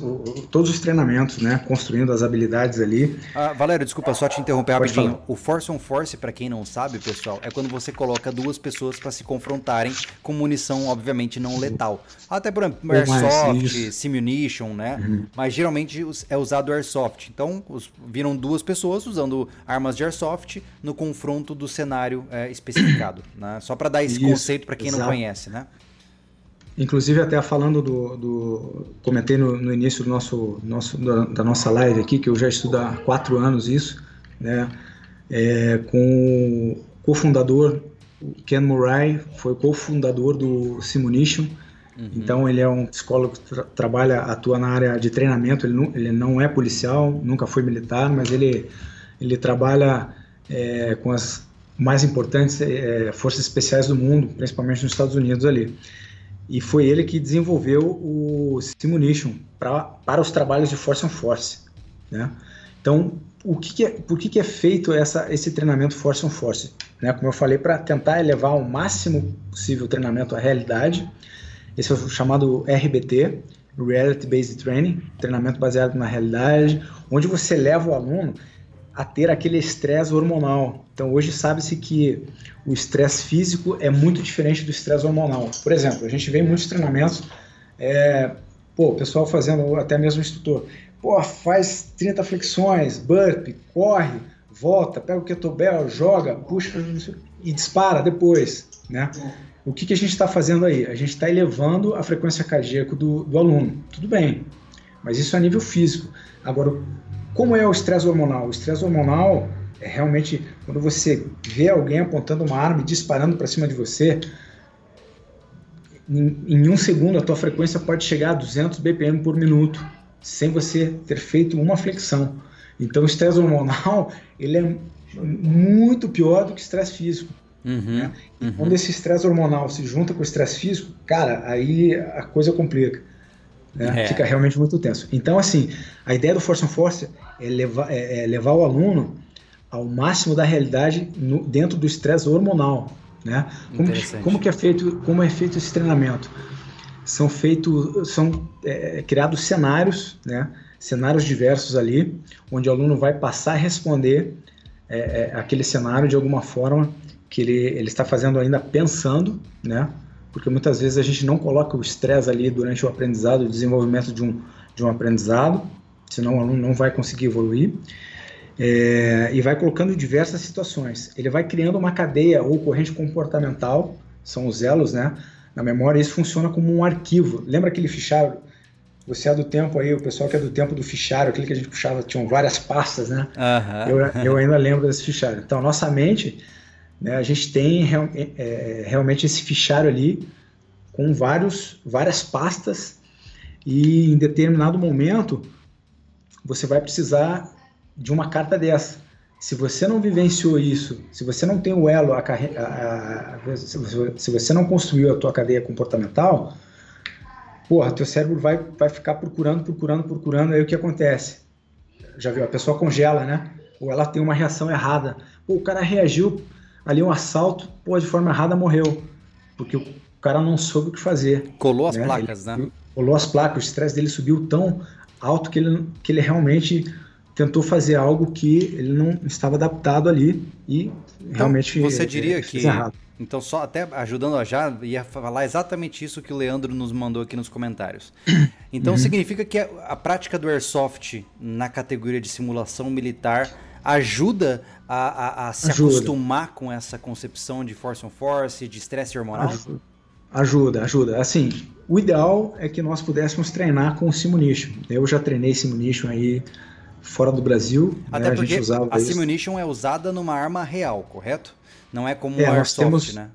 todos os treinamentos, né, construindo as habilidades ali. Ah, Valério, desculpa só te interromper Pode rapidinho. Falar. O Force on Force, para quem não sabe, pessoal, é quando você coloca duas pessoas para se confrontarem com munição, obviamente não letal. Até por exemplo, airsoft, simunition, né? Uhum. Mas geralmente é usado airsoft. Então, os, viram duas pessoas usando armas de airsoft no confronto do cenário é, especificado, né? Só para dar esse Isso, conceito para quem exato. não conhece, né? Inclusive, até falando do. do comentei no, no, início do nosso, nosso, da, da, nossa live aqui, que eu já estudo há quatro anos isso, né? É, com o cofundador, Ken Murray, foi cofundador do Simunition. Uhum. Então, ele é um psicólogo que tra trabalha, atua na área de treinamento. Ele não, ele não é policial, nunca foi militar, mas ele, ele trabalha é, com as mais importantes é, forças especiais do mundo, principalmente nos Estados Unidos ali. E foi ele que desenvolveu o Simunition pra, para os trabalhos de Force on Force. Né? Então, o que, que é, por que, que é feito essa, esse treinamento Force on Force? Né? Como eu falei, para tentar elevar ao máximo possível o treinamento à realidade. Esse é o chamado RBT, Reality Based Training, treinamento baseado na realidade, onde você leva o aluno a ter aquele estresse hormonal. Então, hoje sabe-se que o estresse físico é muito diferente do estresse hormonal. Por exemplo, a gente vê em muitos treinamentos, é, pô, o pessoal fazendo, até mesmo o instrutor, pô, faz 30 flexões, burpe, corre, volta, pega o kettlebell, joga, puxa e dispara depois, né? O que, que a gente está fazendo aí? A gente está elevando a frequência cardíaca do, do aluno. Tudo bem, mas isso é a nível físico. Agora, como é o estresse hormonal? O estresse hormonal é realmente quando você vê alguém apontando uma arma e disparando para cima de você, em, em, um segundo a tua frequência pode chegar a 200 BPM por minuto, sem você ter feito uma flexão. Então o estresse hormonal ele é muito pior do que o estresse físico. Uhum, né? uhum. Quando esse estresse hormonal se junta com o estresse físico, cara, aí a coisa complica. Né? É. Fica realmente muito tenso. Então, assim, a ideia do Force on Force é levar, é, é levar o aluno ao máximo da realidade no, dentro do estresse hormonal. Né? Como, como que é feito como é feito esse treinamento? São feitos são é, criados cenários, né? cenários diversos ali, onde o aluno vai passar a responder é, é aquele cenário de alguma forma que ele, ele está fazendo ainda pensando, né? Porque muitas vezes a gente não coloca o estresse ali durante o aprendizado, o desenvolvimento de um, de um aprendizado, senão o aluno não vai conseguir evoluir. É, e vai colocando diversas situações. Ele vai criando uma cadeia ou corrente comportamental, são os elos, né? Na memória, isso funciona como um arquivo. Lembra aquele fichário? Você é do tempo aí, o pessoal que é do tempo do fichário, aquele que a gente puxava, tinham várias pastas, né? Uhum. Eu, eu ainda lembro desse fichário. Então, nossa mente né, a gente tem é, é, realmente esse fichário ali com vários, várias pastas e em determinado momento você vai precisar de uma carta dessa. Se você não vivenciou isso, se você não tem o elo, a, a, a, se você não construiu a tua cadeia comportamental, porra, teu cérebro vai, vai ficar procurando, procurando, procurando, aí o que acontece? Já viu? A pessoa congela, né? Ou ela tem uma reação errada. Pô, o cara reagiu ali um assalto, pô, de forma errada morreu. Porque o cara não soube o que fazer. Colou as né? placas, ele, né? Colou as placas, o estresse dele subiu tão alto que ele, que ele realmente tentou fazer algo que ele não estava adaptado ali e então, realmente você diria que errado. então só até ajudando a já ia falar exatamente isso que o Leandro nos mandou aqui nos comentários então uhum. significa que a, a, prática do airsoft na categoria de simulação militar ajuda a, a, a se ajuda. acostumar com essa concepção de force on force de estresse hormonal ajuda. ajuda ajuda assim o ideal é que nós pudéssemos treinar com o Simunition eu já treinei Simunition aí fora do Brasil. Né, Até né, porque a, a Simunition é usada numa arma real, correto? Não é como é, um Airsoft, temos, né?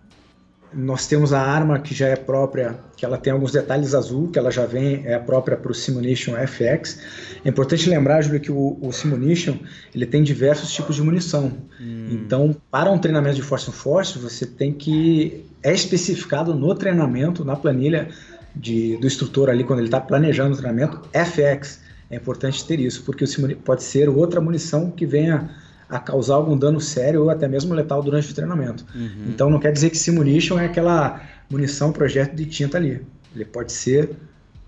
Nós temos a arma que já é própria, que ela tem alguns detalhes azul, que ela já vem, é própria para o Simunition FX. É importante lembrar, Júlio, que o, o Simunition ele tem diversos tipos de munição. Hum. Então, para um treinamento de Force on Force, você tem que. É especificado no treinamento, na planilha de, do instrutor ali, quando ele está planejando o treinamento, FX. É importante ter isso, porque pode ser outra munição que venha a causar algum dano sério ou até mesmo letal durante o treinamento. Uhum. Então não quer dizer que Simunition é aquela munição projeto de tinta ali. Ele pode ser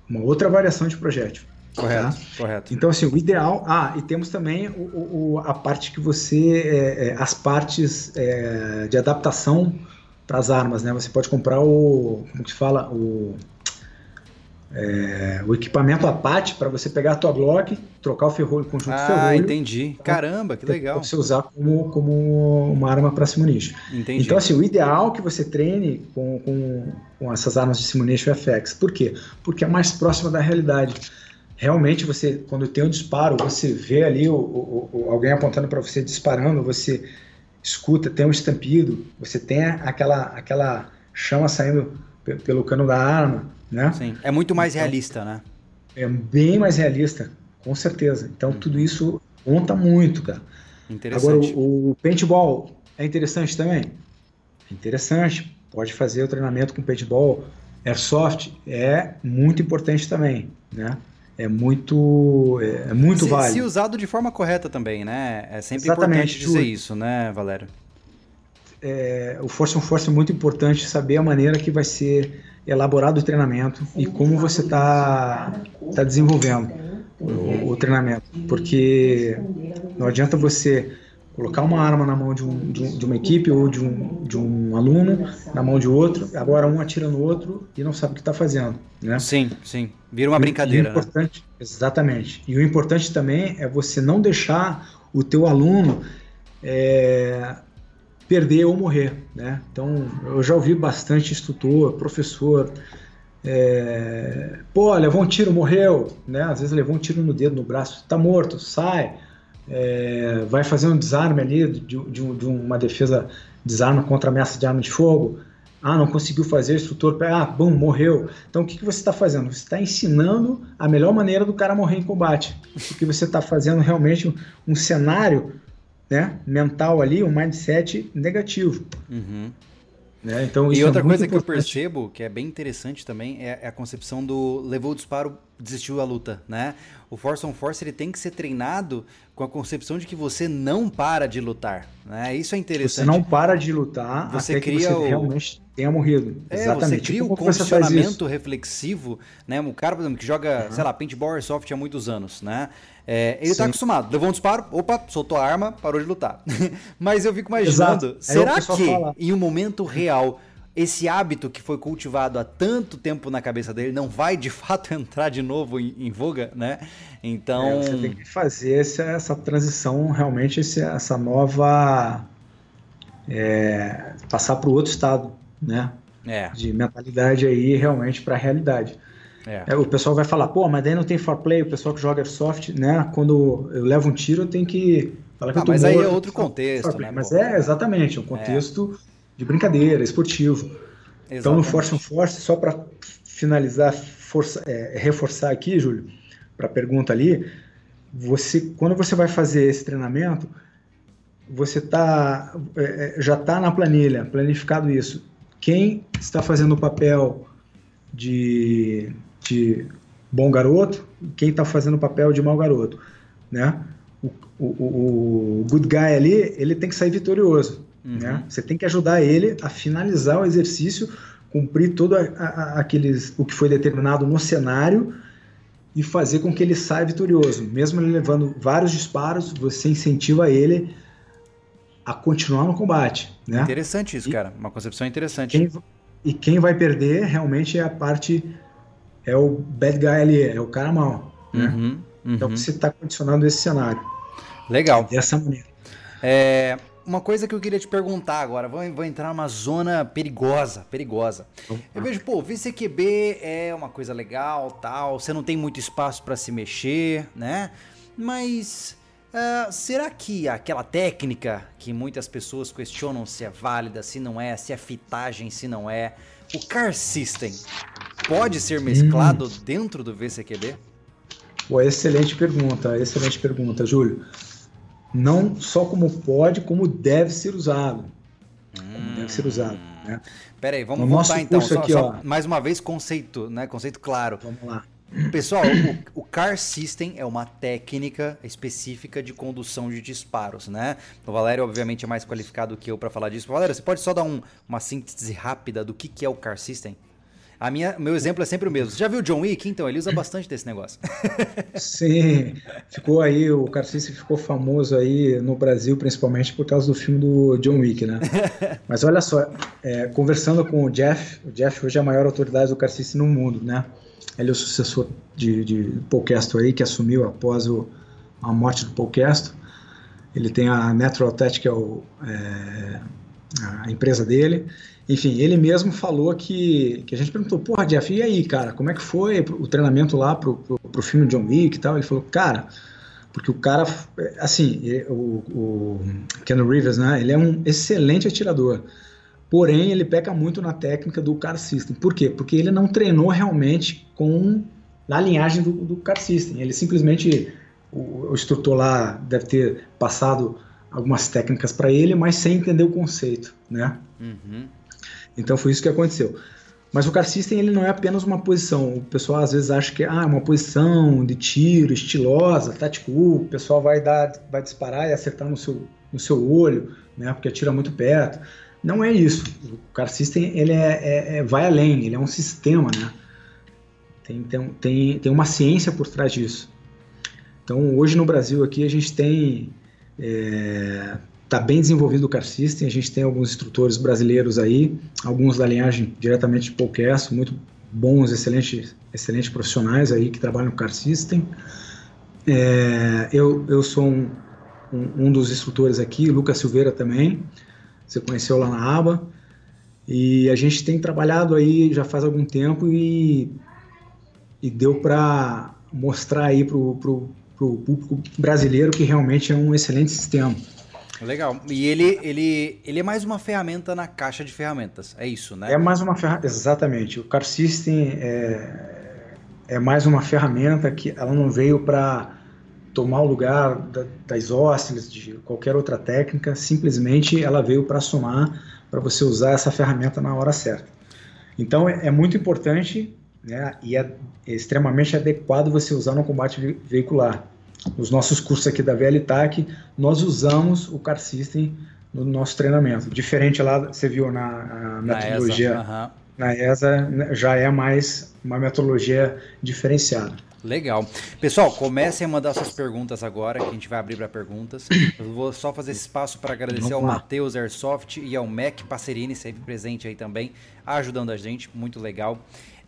uma outra variação de projétil. Correto, tá? correto. Então, assim, o ideal. Ah, e temos também o, o a parte que você. É, é, as partes é, de adaptação para as armas, né? Você pode comprar o. Como que se fala? O é, o equipamento Apache para você pegar a tua Glock, trocar o ferrolho, o conjunto ah, ferrolho. Ah, entendi. Caramba, que legal. Você usar como, como uma arma para Simunition. Entendi. Então, assim, o ideal é que você treine com, com, com essas armas de Simunition FX. Por quê? Porque é mais próxima da realidade. Realmente, você, quando tem um disparo, você vê ali o, o, o alguém apontando para você disparando, você escuta, tem um estampido, você tem aquela, aquela chama saindo pelo cano da arma né? Sim, é muito mais então, realista, né? É bem mais realista, com certeza. Então hum. tudo isso conta muito, cara. Interessante. Agora o, o paintball é interessante também. É interessante. Pode fazer o treinamento com paintball, airsoft é muito importante também, né? É muito, é, é muito se, válido. Se usado de forma correta também, né? É sempre Exatamente, importante dizer isso, né, Valério? É, o Force on Force é muito importante saber a maneira que vai ser elaborado o treinamento e como você está tá desenvolvendo o, o, treinamento. Porque não adianta você colocar uma arma na mão de, um, de, um, de, uma equipe ou de um, de um aluno, na mão de outro, agora um atira no outro e não sabe o que está fazendo. Né? Sim, sim. Vira uma brincadeira. Né? importante, né? Exatamente. E o importante também é você não deixar o teu aluno é, perder ou morrer, né? Então, eu já ouvi bastante instrutor, professor, é, pô, levou um tiro, morreu, né? Às vezes levou um tiro no dedo, no braço, tá morto, sai, é, vai fazer um desarme ali de, de, de, uma defesa, desarma contra ameaça de arma de fogo, ah, não conseguiu fazer, instrutor, ah, bum, morreu. Então, o que, que você está fazendo? Você está ensinando a melhor maneira do cara morrer em combate, porque você está fazendo realmente um, um cenário né, mental ali, um mindset negativo. Uhum. Né? Então, e outra é coisa que eu percebo, que é bem interessante também, é, é, a concepção do levou o disparo, desistiu da luta, né? O Force on Force ele tem que ser treinado com a concepção de que você não para de lutar, né? Isso é interessante. Você não para de lutar você cria você o... realmente tenha morrido. É, Exatamente. você cria o condicionamento reflexivo, né? Um cara, por exemplo, que joga, uhum. sei lá, paintball airsoft há muitos anos, né? É, ele está acostumado, levou um disparo, opa, soltou a arma, parou de lutar. Mas eu fico imaginando, Exato. será que fala. em um momento real esse hábito que foi cultivado há tanto tempo na cabeça dele não vai de fato entrar de novo em, em voga, né? Então. É, você tem que fazer essa, essa transição, realmente, essa nova. É, passar para o outro estado, né? É. De mentalidade aí realmente para a realidade. É. É, o pessoal vai falar, pô, mas daí não tem for play, o pessoal que joga soft, né? Quando eu levo um tiro, eu tenho que Fala que ah, mas morto, aí é outro contexto, né? Mas é, exatamente, um é. contexto é. de brincadeira, esportivo. Exatamente. Então, no Force on Force, só para finalizar, força, é, reforçar aqui, Júlio, para a pergunta ali, você, quando você vai fazer esse treinamento, você tá, é, é já está na planilha, planificado isso. Quem está fazendo o papel de, de bom garoto e quem está fazendo o papel de mau garoto, né? O, o, o, good guy ali, ele tem que sair vitorioso, uhum. né? Você tem que ajudar ele a finalizar o exercício, cumprir todo a, a, aqueles, o que foi determinado no cenário e fazer com que ele saia vitorioso. Mesmo ele levando vários disparos, você incentiva ele a continuar no combate, né? Interessante isso, e, cara. Uma concepção interessante. Quem, e quem vai perder realmente é a parte é o bad guy ali, é o cara mal. Né? Uhum, uhum. Então você está condicionando esse cenário. Legal. Dessa maneira. É, uma coisa que eu queria te perguntar agora, vou, vou entrar numa zona perigosa, perigosa. Eu vejo, pô, VCQB é uma coisa legal, tal, você não tem muito espaço para se mexer, né? Mas uh, será que aquela técnica que muitas pessoas questionam se é válida, se não é, se é fitagem, se não é, o Car System pode ser mesclado hum. dentro do VCQB? Pô, excelente pergunta, excelente pergunta, Júlio. Não só como pode, como deve ser usado. Como deve ser usado. Né? Pera aí, vamos no voltar então. Só, aqui, só, mais uma vez, conceito, né? Conceito claro. Vamos lá. Pessoal, o, o, Car System é uma técnica específica de condução de disparos, né? O Valério, obviamente, é mais qualificado que eu para falar disso. Valério, você pode só dar um, uma síntese rápida do que, que é o Car System? A minha, meu exemplo é sempre o mesmo. Você já viu o John Wick? Então, ele usa bastante desse negócio. Sim, ficou aí, o Car System ficou famoso aí no Brasil, principalmente por causa do filme do John Wick, né? Mas olha só, é, conversando com o Jeff, o Jeff hoje é a maior autoridade do Car System no mundo, né? Ele é o sucessor de, de Paul Castro aí, que assumiu após o, a morte do Paul Castro. Ele tem a Natural Tech, que é, o, é, a empresa dele. Enfim, ele mesmo falou que, que a gente perguntou, porra, Jeff, e aí, cara, como é que foi o treinamento lá pro, pro, pro filme John Wick e tal? Ele falou, cara, porque o cara, assim, o, o Ken Rivers, né, ele é um excelente atirador. Porém, ele peca muito na técnica do car system. Por quê? Porque ele não treinou realmente com a linhagem do, do car system. Ele simplesmente, o, o instrutor lá deve ter passado algumas técnicas para ele, mas sem entender o conceito, né? Uhum. Então foi isso que aconteceu. Mas o car system ele não é apenas uma posição. O pessoal às vezes acha que ah, é uma posição de tiro estilosa, tático. O pessoal vai dar, vai disparar e acertar no seu, no seu olho, né? Porque atira muito perto. Não é isso. O Car System ele é, é, é, vai além, ele é um sistema, né? Tem, tem, tem, uma ciência por trás disso. Então, hoje no Brasil aqui a gente tem é, tá bem desenvolvido o Car System, a gente tem alguns instrutores brasileiros aí, alguns da linhagem diretamente de podcast, muito bons, excelentes, excelentes profissionais aí que trabalham no Car System. É, eu, eu sou um, um, um, dos instrutores aqui, Lucas Silveira também, você conheceu lá na aba. E a gente tem trabalhado aí já faz algum tempo e, e deu para mostrar aí para o público brasileiro que realmente é um excelente sistema. Legal. E ele, ele, ele é mais uma ferramenta na caixa de ferramentas, é isso, né? É mais uma ferramenta, exatamente. O Car System é, é mais uma ferramenta que ela não veio para tomar o lugar da, das óscilas, de qualquer outra técnica, simplesmente ela veio para somar, para você usar essa ferramenta na hora certa. Então é, é muito importante né, e é, extremamente adequado você usar no combate veicular. Nos nossos cursos aqui da VLTAC, nós usamos o Car System no nosso treinamento. Diferente lá, você viu na, na metodologia, ESA, uh -huh. Na ESA né, já é mais uma metodologia diferenciada. Legal. Pessoal, comecem a mandar suas perguntas agora, que a gente vai abrir para perguntas. Eu vou só fazer esse espaço para agradecer ao Matheus Airsoft e ao Mac Passerini, sempre presente aí também, ajudando a gente, muito legal.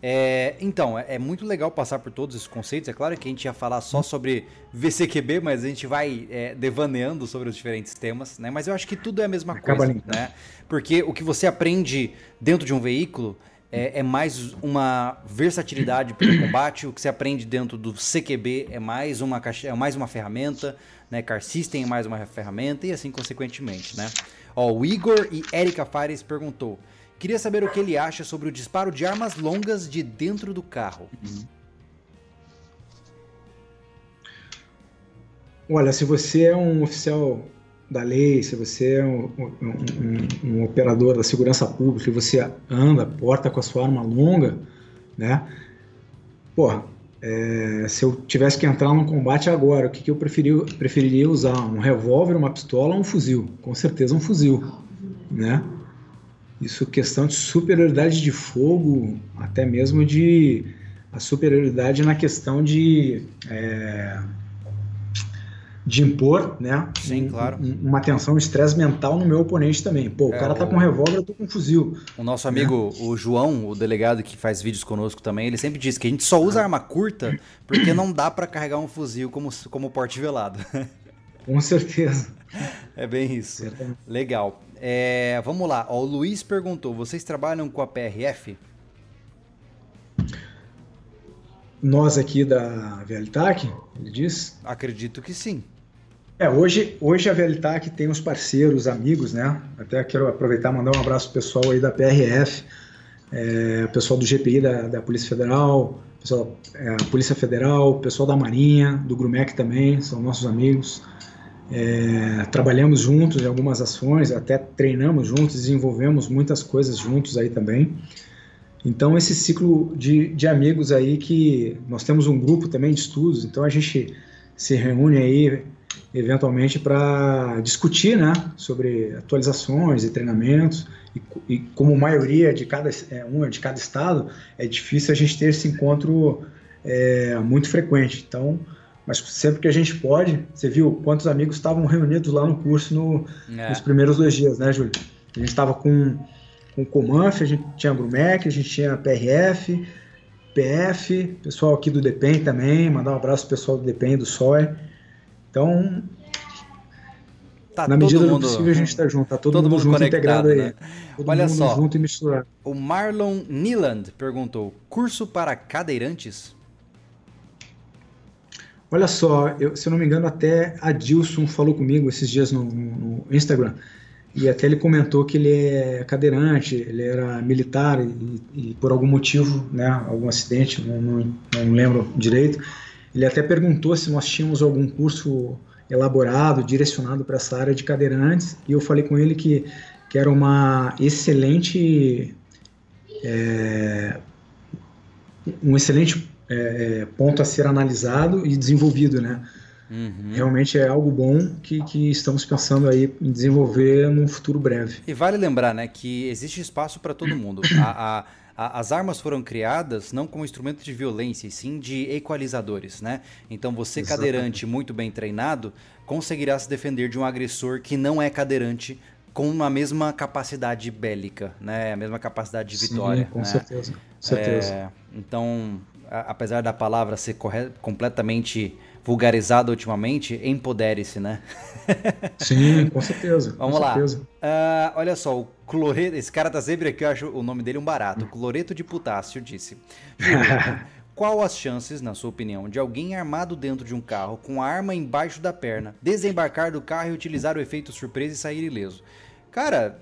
É, então, é, é, muito legal passar por todos esses conceitos. É claro que a gente ia falar só sobre VCQB, mas a gente vai é, devaneando sobre os diferentes temas, né? Mas eu acho que tudo é a mesma Acaba coisa, né? Porque o que você aprende dentro de um veículo é, é, mais uma versatilidade para o combate. O que você aprende dentro do CQB é mais uma, é mais uma ferramenta, né? Car System é mais uma ferramenta e assim consequentemente, né? Ó, o Igor e Erika Fares perguntou: queria saber o que ele acha sobre o disparo de armas longas de dentro do carro. Uhum. Olha, se você é um oficial da lei, se você é um, um, um, um, operador da segurança pública e você anda, porta com a sua arma longa, né? Porra, é, se eu tivesse que entrar num combate agora, o que, que eu preferi, preferiria usar? Um revólver, uma pistola ou um fuzil? Com certeza um fuzil, né? Isso questão de superioridade de fogo, até mesmo de a superioridade na questão de é, de impor, né? Sim, claro. uma tensão, um estresse mental no meu oponente também. Pô, o é, cara tá o... com um revólver, eu tô com um fuzil. O nosso amigo, né? o João, o delegado que faz vídeos conosco também, ele sempre diz que a gente só usa arma curta porque não dá para carregar um fuzil como, como porte velado. Com certeza. É bem isso. Legal. É, vamos lá. Ó, o Luiz perguntou: vocês trabalham com a PRF? Nós aqui da Veltac, ele diz? Acredito que sim. É, hoje, hoje a Velitac tem os parceiros, amigos, né? Até quero aproveitar e mandar um abraço pro pessoal aí da PRF, é, pessoal do GPI da, da Polícia Federal, pessoal é, Polícia Federal, pessoal da Marinha, do Grumec também, são nossos amigos. É, trabalhamos juntos em algumas ações, até treinamos juntos, desenvolvemos muitas coisas juntos aí também. Então, esse ciclo de, de amigos aí que nós temos um grupo também de estudos, então a gente se reúne aí eventualmente para discutir né, sobre atualizações e treinamentos. E, e, como maioria de cada, é, uma de cada estado, é difícil a gente ter esse encontro é, muito frequente. Então, mas sempre que a gente pode, você viu quantos amigos estavam reunidos lá no curso no, é. nos primeiros dois dias, né, Júlio? A gente estava com, com Comanf, a gente tinha a Grumec, a gente tinha PRF, PF, pessoal aqui do DEPEN também, mandar um abraço pro pessoal do DEPEN do SOI. Então, tá na medida mundo, do possível a gente está junto, tá todo, todo mundo, mundo junto, integrado né? aí. Todo Olha só, junto e misturado. O Marlon Niland perguntou: curso para cadeirantes? Olha só, eu, se eu não me engano, até a Dilson falou comigo esses dias no, no, Instagram. E até ele comentou que ele é cadeirante, ele era militar e, e por algum motivo, né, algum acidente, não, não, não lembro direito, ele até perguntou se nós tínhamos algum curso elaborado, direcionado para essa área de cadeirantes, e eu falei com ele que, que era uma excelente. É, um excelente é, ponto a ser analisado e desenvolvido, né? Uhum. Realmente é algo bom que, que estamos pensando aí em desenvolver num futuro breve. E vale lembrar, né, que existe espaço para todo mundo. a, a as armas foram criadas não como instrumento de violência, e sim de equalizadores, né? Então você, Exatamente. cadeirante muito bem treinado, conseguirá se defender de um agressor que não é cadeirante com a mesma capacidade bélica, né? A mesma capacidade de vitória. Sim, com né? certeza. certeza. É, então, a, apesar da palavra ser completamente vulgarizada ultimamente, empodere-se, né? Sim, com certeza. Vamos com lá. Certeza. Uh, olha só, o cloreto. Esse cara tá sempre aqui, eu acho o nome dele um barato. Cloreto de potássio disse. qual as chances, na sua opinião, de alguém armado dentro de um carro com a arma embaixo da perna desembarcar do carro e utilizar o efeito surpresa e sair ileso? Cara,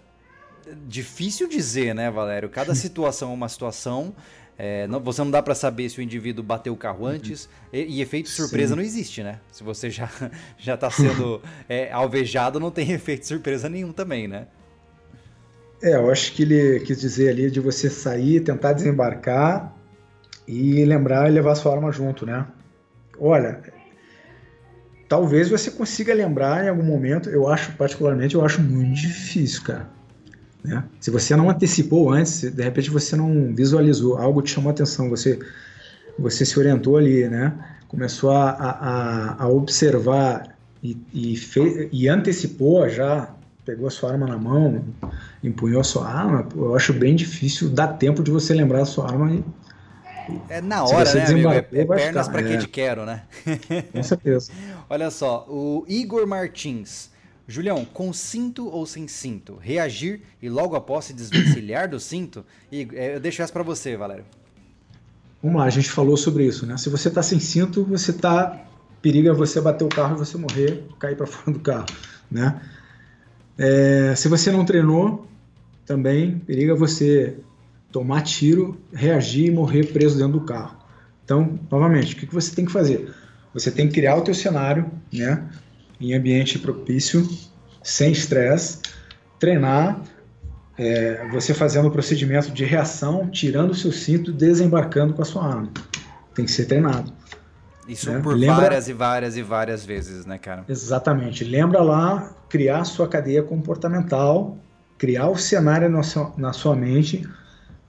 difícil dizer, né, Valério? Cada situação é uma situação. É, não, você não dá para saber se o indivíduo bateu o carro uhum. antes uhum. e, e, efeito surpresa Sim. não existe, né? Se você já já está sendo é, alvejado, não tem efeito surpresa nenhum também, né? É, eu acho que ele quis dizer ali de você sair, tentar desembarcar e lembrar e levar sua arma junto, né? Olha, talvez você consiga lembrar em algum momento. Eu acho particularmente, eu acho muito difícil, cara. Né? Se você não antecipou antes, de repente você não visualizou, algo te chamou a atenção, você, você se orientou ali, né? começou a, a, a observar e, e, fez, e antecipou já, pegou a sua arma na mão, empunhou a sua arma, eu acho bem difícil dar tempo de você lembrar a sua arma e é na hora, né, amigo? É, é pernas para é. que te quero, né? Com certeza. Olha só, o Igor Martins Julião, com cinto ou sem cinto? Reagir e logo após se desvencilhar do cinto? E é, eu deixo essa para você, Valério. Vamos lá, a gente falou sobre isso, né? Se você tá sem cinto, você tá periga você bater o carro e você morrer, cair para fora do carro, né? É, se você não treinou, também periga você tomar tiro, reagir e morrer preso dentro do carro. Então, novamente, o que, que você tem que fazer? Você tem que criar o teu cenário, né? Em ambiente propício, sem estresse, treinar, é, você fazendo o procedimento de reação, tirando o seu cinto, desembarcando com a sua arma. Tem que ser treinado. Isso né? por Lembra... várias e várias e várias vezes, né, cara? Exatamente. Lembra lá criar sua cadeia comportamental, criar o cenário na sua, na sua mente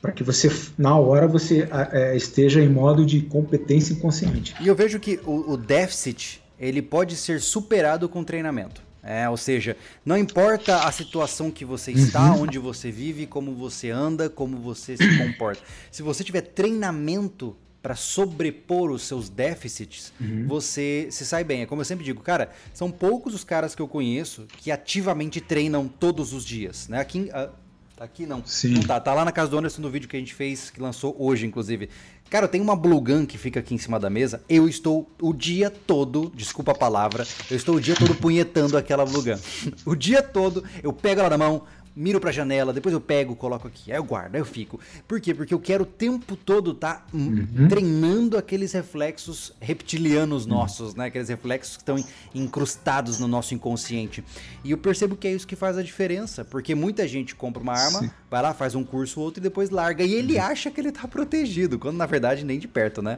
para que você na hora você é, esteja em modo de competência inconsciente. E eu vejo que o, o déficit ele pode ser superado com treinamento. É, ou seja, não importa a situação que você está, uhum. onde você vive, como você anda, como você se comporta. Se você tiver treinamento para sobrepor os seus déficits, uhum. você se sai bem. É como eu sempre digo, cara, são poucos os caras que eu conheço que ativamente treinam todos os dias. Né? Aqui, uh, aqui não. Sim. Não tá, tá lá na casa do Anderson no vídeo que a gente fez, que lançou hoje, inclusive. Cara, eu tenho uma Blue Gun que fica aqui em cima da mesa. Eu estou o dia todo, desculpa a palavra, eu estou o dia todo punhetando aquela Blue Gun. o dia todo eu pego ela na mão, miro pra janela, depois eu pego, coloco aqui, aí eu guardo, aí eu fico. Por quê? Porque eu quero o tempo todo tá uhum. treinando aqueles reflexos reptilianos uhum. nossos, né? Aqueles reflexos que estão incrustados no nosso inconsciente. E eu percebo que é isso que faz a diferença, porque muita gente compra uma arma, Sim. vai lá, faz um curso ou outro e depois larga. E ele uhum. acha que ele tá protegido, quando na verdade nem de perto, né?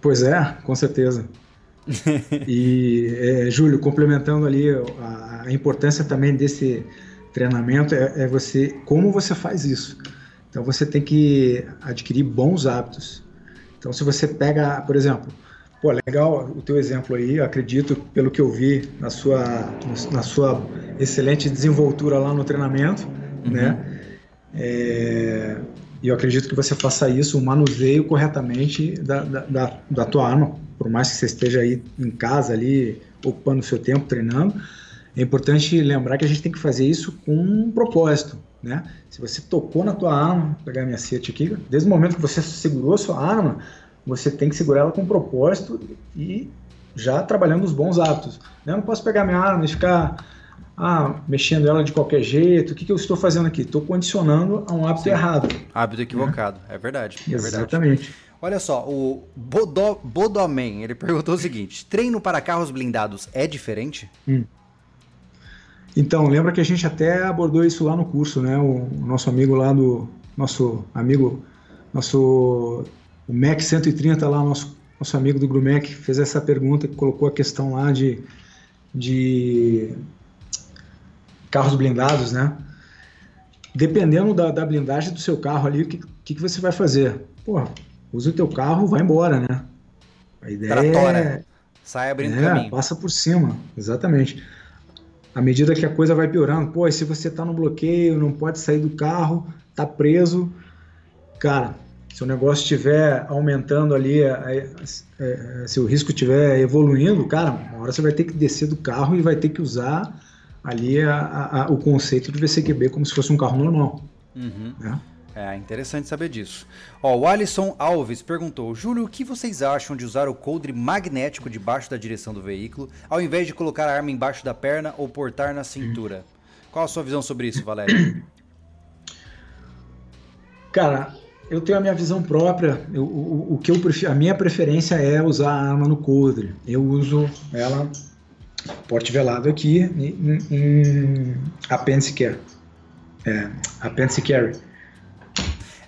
Pois é, com certeza. e, é, Júlio, complementando ali a, a importância também desse Treinamento é, é você como você faz isso. Então você tem que adquirir bons hábitos. Então se você pega, por exemplo, pô, legal o teu exemplo aí, acredito pelo que eu vi na sua na sua excelente desenvoltura lá no treinamento, uhum. né? É, eu acredito que você faça isso, o manuseio corretamente da, da, da, da tua arma, por mais que você esteja aí em casa ali ocupando o seu tempo treinando, é importante lembrar que a gente tem que fazer isso com um propósito, né? Se você tocou na tua arma, vou pegar minha sete aqui, desde o momento que você segurou a sua arma, você tem que segurar ela com um propósito e já trabalhando os bons hábitos. Eu não posso pegar minha arma e ficar ah, mexendo ela de qualquer jeito. O que, que eu estou fazendo aqui? Estou condicionando a um hábito Sim. errado. Hábito equivocado, né? é verdade. É Exatamente. Verdade. Olha só, o Bodo, Bodoman, ele perguntou o seguinte: treino para carros blindados é diferente? Hum. Então, lembra que a gente até abordou isso lá no curso, né? O, nosso amigo lá do. Nosso amigo. Nosso. O Mac 130 lá, nosso, nosso amigo do Grumec, fez essa pergunta, colocou a questão lá de. de carros blindados, né? Dependendo da, da blindagem do seu carro ali, o que, que, que, você vai fazer? Pô, usa o teu carro, vai embora, né? A ideia Tratora. é... Sai abrindo é, caminho. Passa por cima, exatamente à medida que a coisa vai piorando, pô, se você está no bloqueio, não pode sair do carro, tá preso, cara, se o negócio estiver aumentando ali, a, a, a, se o risco estiver evoluindo, cara, uma hora você vai ter que descer do carro e vai ter que usar ali o conceito de VCQB como se fosse um carro normal. Uhum. Né? É interessante saber disso. Ó, o Alisson Alves perguntou: Júlio, o que vocês acham de usar o coldre magnético debaixo da direção do veículo, ao invés de colocar a arma embaixo da perna ou portar na cintura? Qual a sua visão sobre isso, Valério? Cara, eu tenho a minha visão própria. Eu, o, o, que eu prefiro, a minha preferência é usar a arma no coldre. Eu uso ela porte velado aqui em, em apêndice carry. É, apêndice carry.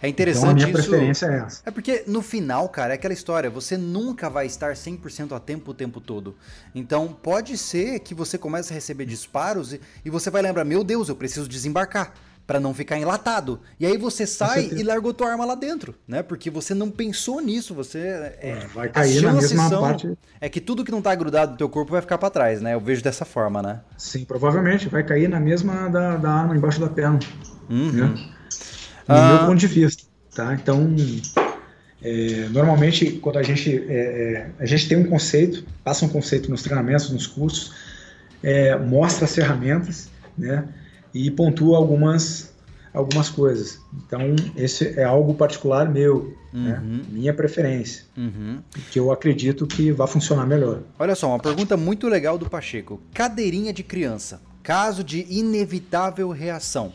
É interessante então, a minha isso. preferência é essa. É porque no final, cara, é aquela história, você nunca vai estar 100% a tempo o tempo todo. Então, pode ser que você comece a receber disparos e, e você vai lembrar, meu Deus, eu preciso desembarcar para não ficar enlatado. E aí você sai e largou tua arma lá dentro, né? Porque você não pensou nisso, você é, é vai cair na mesma são, parte. É que tudo que não tá grudado no teu corpo vai ficar para trás, né? Eu vejo dessa forma, né? Sim, provavelmente vai cair na mesma da, da arma embaixo da perna. Uhum. Né? No ah. meu ponto de vista. Tá? Então, é, normalmente, quando a gente, é, é, a gente tem um conceito, passa um conceito nos treinamentos, nos cursos, é, mostra as ferramentas, né? E pontua algumas algumas coisas. Então, esse é algo particular meu, né? uhum. né? minha preferência, uhum. que eu acredito que vai funcionar melhor. Olha só, uma pergunta muito legal do Pacheco. Cadeirinha de criança, caso de inevitável reação,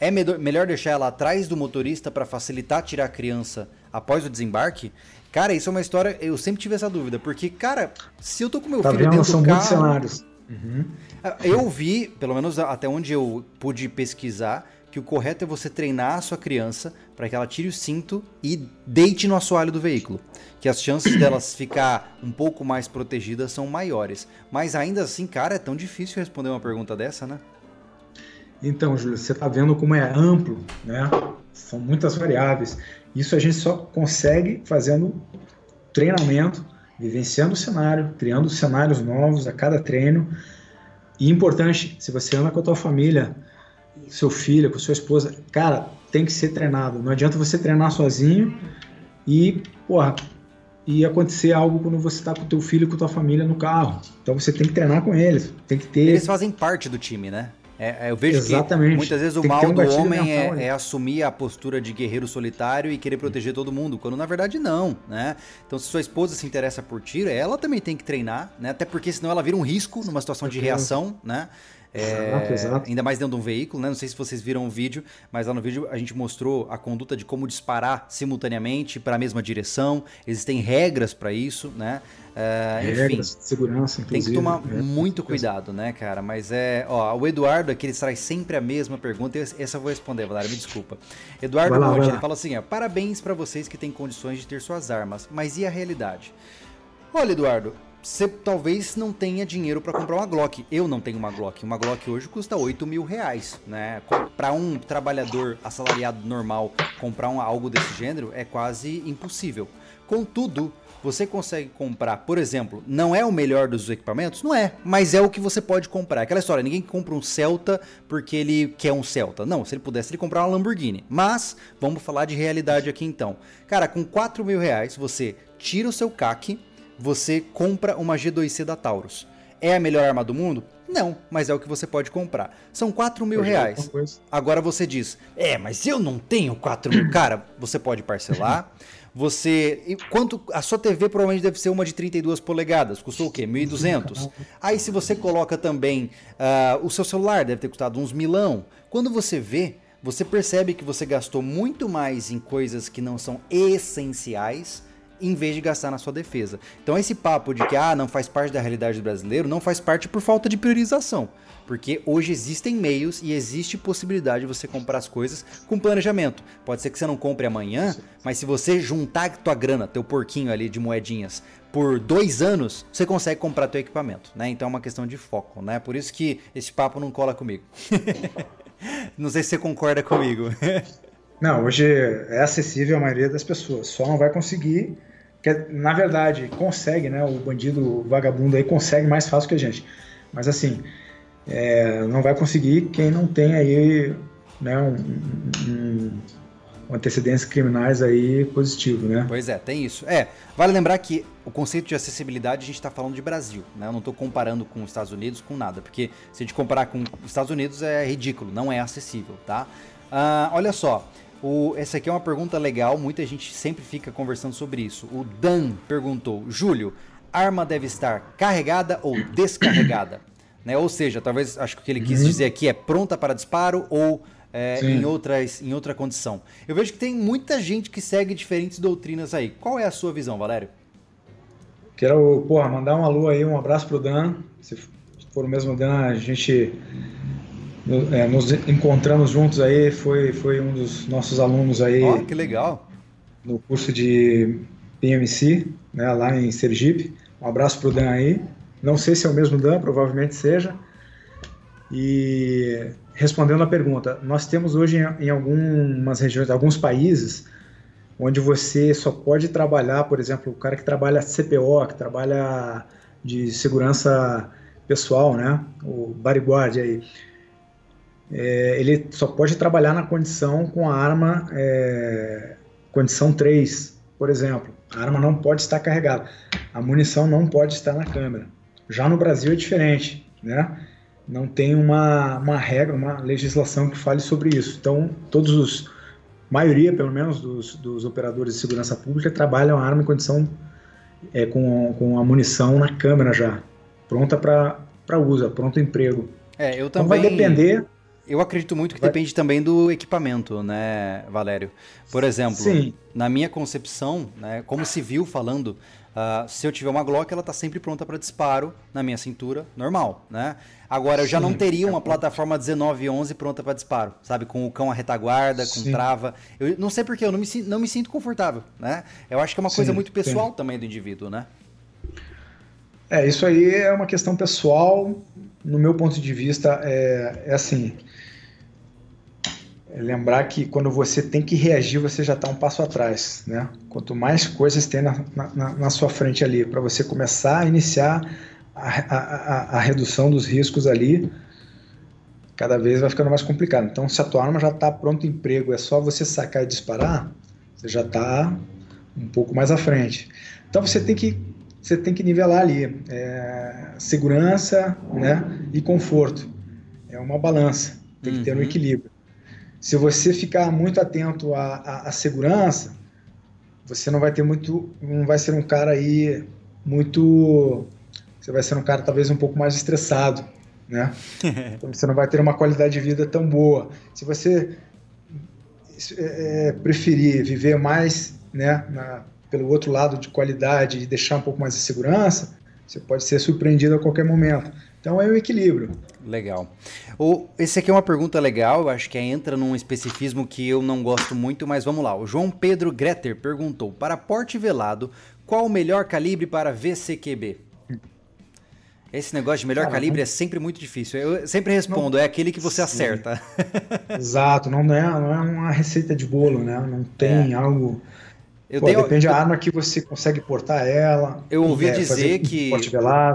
é melhor deixar ela atrás do motorista para facilitar tirar a criança após o desembarque? Cara, isso é uma história. Eu sempre tive essa dúvida, porque, cara, se eu tô com meu tá filho vendo? dentro São do carro, muitos cenários. Uhum. Eu vi, pelo menos até onde eu pude pesquisar, que o correto é você treinar a sua criança para que ela tire o cinto e deite no assoalho do veículo. Que as chances delas ficar um pouco mais protegidas são maiores. Mas ainda assim, cara, é tão difícil responder uma pergunta dessa, né? Então, Júlio, você está vendo como é amplo, né? São muitas variáveis. Isso a gente só consegue fazendo treinamento, vivenciando o cenário, criando cenários novos a cada treino. E importante, se você anda com a tua família, seu filho, com sua esposa, cara, tem que ser treinado. Não adianta você treinar sozinho e, porra, e acontecer algo quando você está com teu filho, com tua família no carro. Então você tem que treinar com eles, tem que ter. Eles fazem parte do time, né? É, é eu vejo Exatamente. que muitas vezes o mal um do homem é, é, assumir a postura de guerreiro solitário e querer proteger todo mundo, quando na verdade não, né? Então se sua esposa se interessa por tiro, ela também tem que treinar, né? Até porque senão ela vira um risco numa situação de reação, né? É, exato. Ainda mais dentro de um veículo, né? Não sei se vocês viram o vídeo, mas lá no vídeo a gente mostrou a conduta de como disparar simultaneamente para a mesma direção. Existem regras para isso, né? Uh, regras enfim, de segurança, inclusive. Tem que tomar é, muito cuidado, né, cara? Mas é. Ó, o Eduardo aqui ele traz sempre a mesma pergunta. Essa eu vou responder, Valério, me desculpa. Eduardo Monte, ele fala assim: ó, parabéns para vocês que têm condições de ter suas armas, mas e a realidade? Olha, Eduardo, você talvez não tenha dinheiro para comprar uma Glock. Eu não tenho uma Glock. Uma Glock hoje custa 8 mil reais, né? Para um trabalhador assalariado normal comprar um, algo desse gênero é quase impossível. Contudo, você consegue comprar, por exemplo, não é o melhor dos equipamentos? Não é, mas é o que você pode comprar. Aquela história, ninguém compra um Celta porque ele quer um Celta. Não, se ele pudesse, ele comprar uma Lamborghini. Mas, vamos falar de realidade aqui então. Cara, com 4 mil reais, você tira o seu CAC, você compra uma G2C da Taurus. É a melhor arma do mundo? Não, mas é o que você pode comprar. São 4 mil reais. Agora você diz, é, mas eu não tenho 4 mil. Cara, você pode parcelar. Você. Quanto. A sua TV provavelmente deve ser uma de 32 polegadas. Custou o quê? 1.200? Aí se você coloca também. Uh, o seu celular deve ter custado uns milão. Quando você vê, você percebe que você gastou muito mais em coisas que não são essenciais em vez de gastar na sua defesa. Então esse papo de que ah, não faz parte da realidade do brasileiro, não faz parte por falta de priorização. Porque hoje existem meios e existe possibilidade de você comprar as coisas com planejamento. Pode ser que você não compre amanhã, mas se você juntar tua grana, teu porquinho ali de moedinhas, por dois anos, você consegue comprar teu equipamento, né? Então é uma questão de foco, né? Por isso que esse papo não cola comigo. não sei se você concorda comigo. Não, hoje é acessível à maioria das pessoas. Só não vai conseguir, que na verdade consegue, né? O bandido vagabundo aí consegue mais fácil que a gente. Mas assim, é, não vai conseguir quem não tem aí né, um, um, um antecedentes criminais aí positivo, né? Pois é, tem isso. É, vale lembrar que o conceito de acessibilidade a gente está falando de Brasil, né? Eu não estou comparando com os Estados Unidos com nada, porque se a gente comparar com os Estados Unidos é ridículo, não é acessível, tá? Uh, olha só, o, essa aqui é uma pergunta legal, muita gente sempre fica conversando sobre isso. O Dan perguntou: Júlio, arma deve estar carregada ou descarregada? né? Ou seja, talvez acho que o que ele quis uhum. dizer aqui é pronta para disparo ou é, em, outras, em outra condição. Eu vejo que tem muita gente que segue diferentes doutrinas aí. Qual é a sua visão, Valério? Quero, porra, mandar um alô aí, um abraço pro Dan. Se for o mesmo Dan, a gente é, nos encontramos juntos aí, foi, foi um dos nossos alunos aí. Oh, que legal! No curso de PMC, né, lá em Sergipe. Um abraço pro Dan aí. Não sei se é o mesmo Dan, provavelmente seja. E respondendo a pergunta, nós temos hoje em, em algumas regiões, alguns países, onde você só pode trabalhar, por exemplo, o cara que trabalha CPO, que trabalha de segurança pessoal, né? O bodyguard aí é, ele só pode trabalhar na condição com a arma é, condição 3, por exemplo. A arma não pode estar carregada, a munição não pode estar na câmera. Já no Brasil é diferente. né? Não tem uma, uma regra, uma legislação que fale sobre isso. Então, todos os, maioria, pelo menos, dos, dos operadores de segurança pública trabalham a arma em condição é, com, com a munição na câmera já, pronta para uso, pronto emprego. É, eu também. Então vai depender eu acredito muito que Vai... depende também do equipamento, né, Valério? Por exemplo, Sim. na minha concepção, né, como civil falando, uh, se eu tiver uma Glock, ela está sempre pronta para disparo na minha cintura, normal, né? Agora, eu já não teria uma plataforma 1911 pronta para disparo, sabe? Com o cão à retaguarda, com Sim. trava. Eu não sei porque eu não me, não me sinto confortável, né? Eu acho que é uma Sim, coisa muito pessoal também do indivíduo, né? É, isso aí é uma questão pessoal. No meu ponto de vista, é, é assim: é lembrar que quando você tem que reagir, você já está um passo atrás, né? Quanto mais coisas tem na, na, na sua frente ali, para você começar a iniciar a, a, a, redução dos riscos ali, cada vez vai ficando mais complicado. Então, se a tua arma já está pronto emprego, é só você sacar e disparar, você já está um pouco mais à frente. Então, você tem que você tem que nivelar ali é, segurança, né, e conforto. É uma balança. Tem que ter um uhum. equilíbrio. Se você ficar muito atento à, à, à, segurança, você não vai ter muito, não vai ser um cara aí muito, você vai ser um cara talvez um pouco mais estressado, né? então você não vai ter uma qualidade de vida tão boa. Se você é, é, preferir viver mais, né, na, pelo outro lado de qualidade e deixar um pouco mais de segurança, você pode ser surpreendido a qualquer momento. Então é o equilíbrio. Legal. O, esse aqui é uma pergunta legal, eu acho que entra num especificismo que eu não gosto muito, mas vamos lá. O João Pedro Greter perguntou: para porte velado, qual o melhor calibre para VCQB? Esse negócio de melhor Cara, calibre não... é sempre muito difícil. Eu sempre respondo, não... é aquele que você Sim. acerta. Exato, não é, não é uma receita de bolo, né? Não tem é. algo eu Pô, tenho, depende da arma que você consegue portar ela. Eu ouvi é, dizer que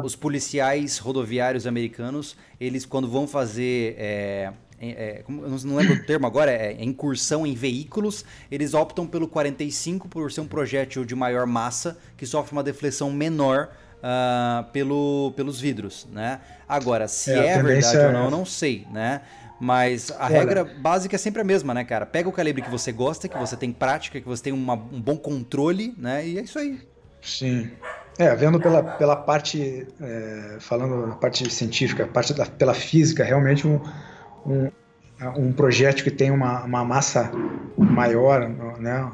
os policiais rodoviários americanos, eles quando vão fazer é, é, não lembro o termo agora, é, é, incursão em veículos, eles optam pelo 45 por ser um projétil de maior massa que sofre uma deflexão menor uh, pelo, pelos vidros, né? Agora, se é, é verdade ou não, eu não sei, né? Mas a Olha, regra básica é sempre a mesma, né, cara? Pega o calibre que você gosta, que você tem prática, que você tem uma, um bom controle, né? E é isso aí. Sim. É, vendo pela, pela parte, é, falando a parte científica, a parte da, pela física, realmente um, um, um projétil que tem uma, uma massa maior, né?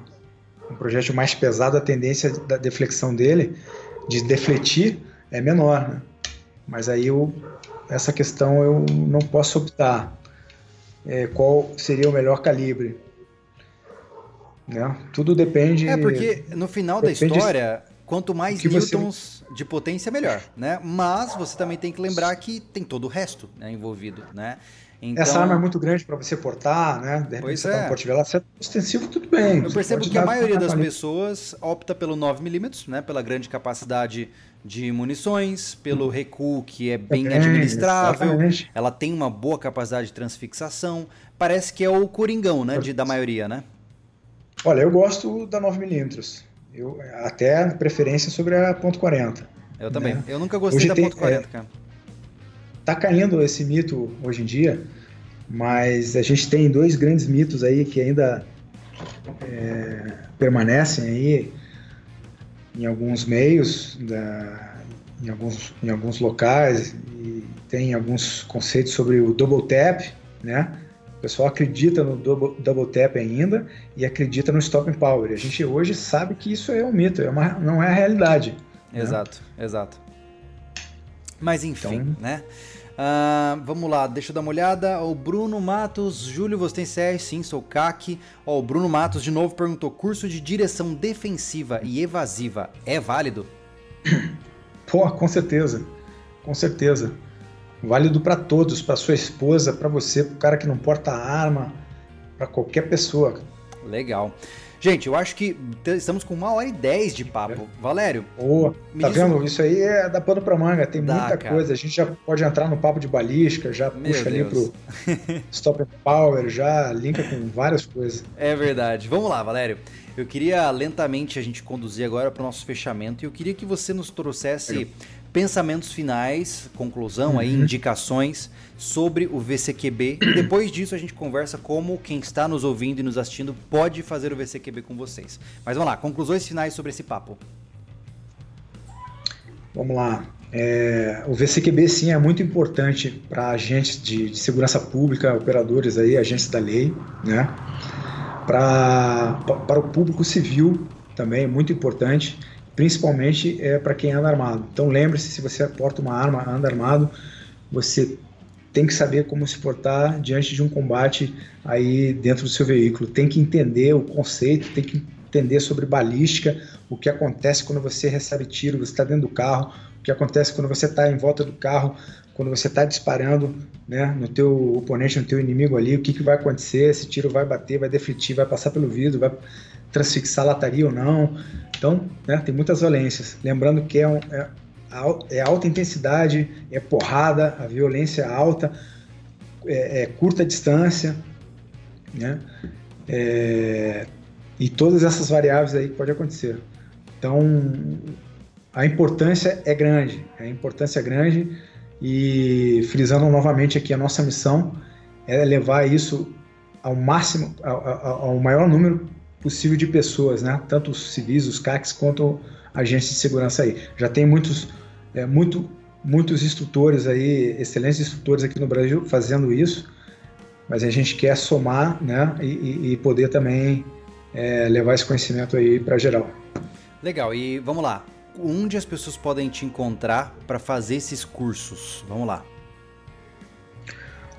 Um projétil mais pesado, a tendência da deflexão dele, de defletir, é menor, né? Mas aí eu, essa questão eu não posso optar é, qual seria o melhor calibre. Né? Tudo depende. É porque no final da história, quanto mais newtons você... de potência, melhor, né? Mas você também tem que lembrar que tem todo o resto né, envolvido, né? Então... Essa arma é muito grande para você portar, né? De repente pois você tá é. tá no porte você é ostensivo, tudo bem. Eu percebo que a maioria das pessoas opta pelo 9mm, né? Pela grande capacidade de munições, pelo recuo que é bem administrável, exatamente. ela tem uma boa capacidade de transfixação. Parece que é o coringão, né, de, da maioria, né? Olha, eu gosto da 9mm. Eu até preferência sobre a .40. Eu também. Né? Eu nunca gostei hoje da tem, .40, é, cara. Tá caindo esse mito hoje em dia, mas a gente tem dois grandes mitos aí que ainda é, permanecem aí em alguns meios, da, em, alguns, em alguns locais, e tem alguns conceitos sobre o double tap, né? O pessoal acredita no double, double tap ainda e acredita no stop power. A gente hoje sabe que isso é um mito, é uma, não é a realidade. Né? Exato, né? exato. Mas enfim, então, né? Uh, vamos lá, deixa eu dar uma olhada. O Bruno Matos, Júlio, você tem CR? Sim, sou CAC. Ó, o Bruno Matos de novo perguntou: curso de direção defensiva e evasiva é válido? Pô, com certeza. Com certeza. Válido para todos, para sua esposa, para você, para o cara que não porta arma, para qualquer pessoa. Legal. Gente, eu acho que estamos com uma hora e dez de papo. Valério. Oh, tá vendo? Um... Isso aí é da pano pra manga, tem Dá, muita cara. coisa. A gente já pode entrar no papo de balística, já Meu puxa Deus. ali pro Stop Power, já linka com várias coisas. É verdade. Vamos lá, Valério. Eu queria lentamente a gente conduzir agora para o nosso fechamento e eu queria que você nos trouxesse pensamentos finais, conclusão aí, uhum. indicações sobre o VCQB. E depois disso a gente conversa como quem está nos ouvindo e nos assistindo pode fazer o VCQB com vocês. Mas vamos lá, conclusões finais sobre esse papo. Vamos lá. É, o VCQB sim é muito importante para agentes de, de, segurança pública, operadores aí, agentes da lei, né? Para para o público civil também é muito importante, principalmente é para quem anda armado. Então lembre-se, se você porta uma arma, anda armado, você tem que saber como se portar diante de um combate aí dentro do seu veículo. Tem que entender o conceito, tem que entender sobre balística, o que acontece quando você recebe tiro, você está dentro do carro, o que acontece quando você está em volta do carro, quando você está disparando né, no teu oponente, no teu inimigo ali, o que, que vai acontecer, esse tiro vai bater, vai defletir, vai passar pelo vidro, vai transfixar lataria ou não. Então, né, tem muitas valências. Lembrando que é, um, é, é, alta intensidade, é porrada, a violência é alta, é, é curta distância, né? É, e todas essas variáveis aí que pode acontecer. Então, a importância é grande, a importância é grande e frisando novamente aqui a nossa missão é levar isso ao máximo, ao, ao maior número possível de pessoas, né? Tanto os civis, os CACs, quanto agentes de segurança aí. Já tem muitos, é, muito, muitos instrutores aí, excelentes instrutores aqui no Brasil fazendo isso, mas a gente quer somar, né? E, e poder também é, levar esse conhecimento aí para geral. Legal. E vamos lá onde as pessoas podem te encontrar para fazer esses cursos? Vamos lá.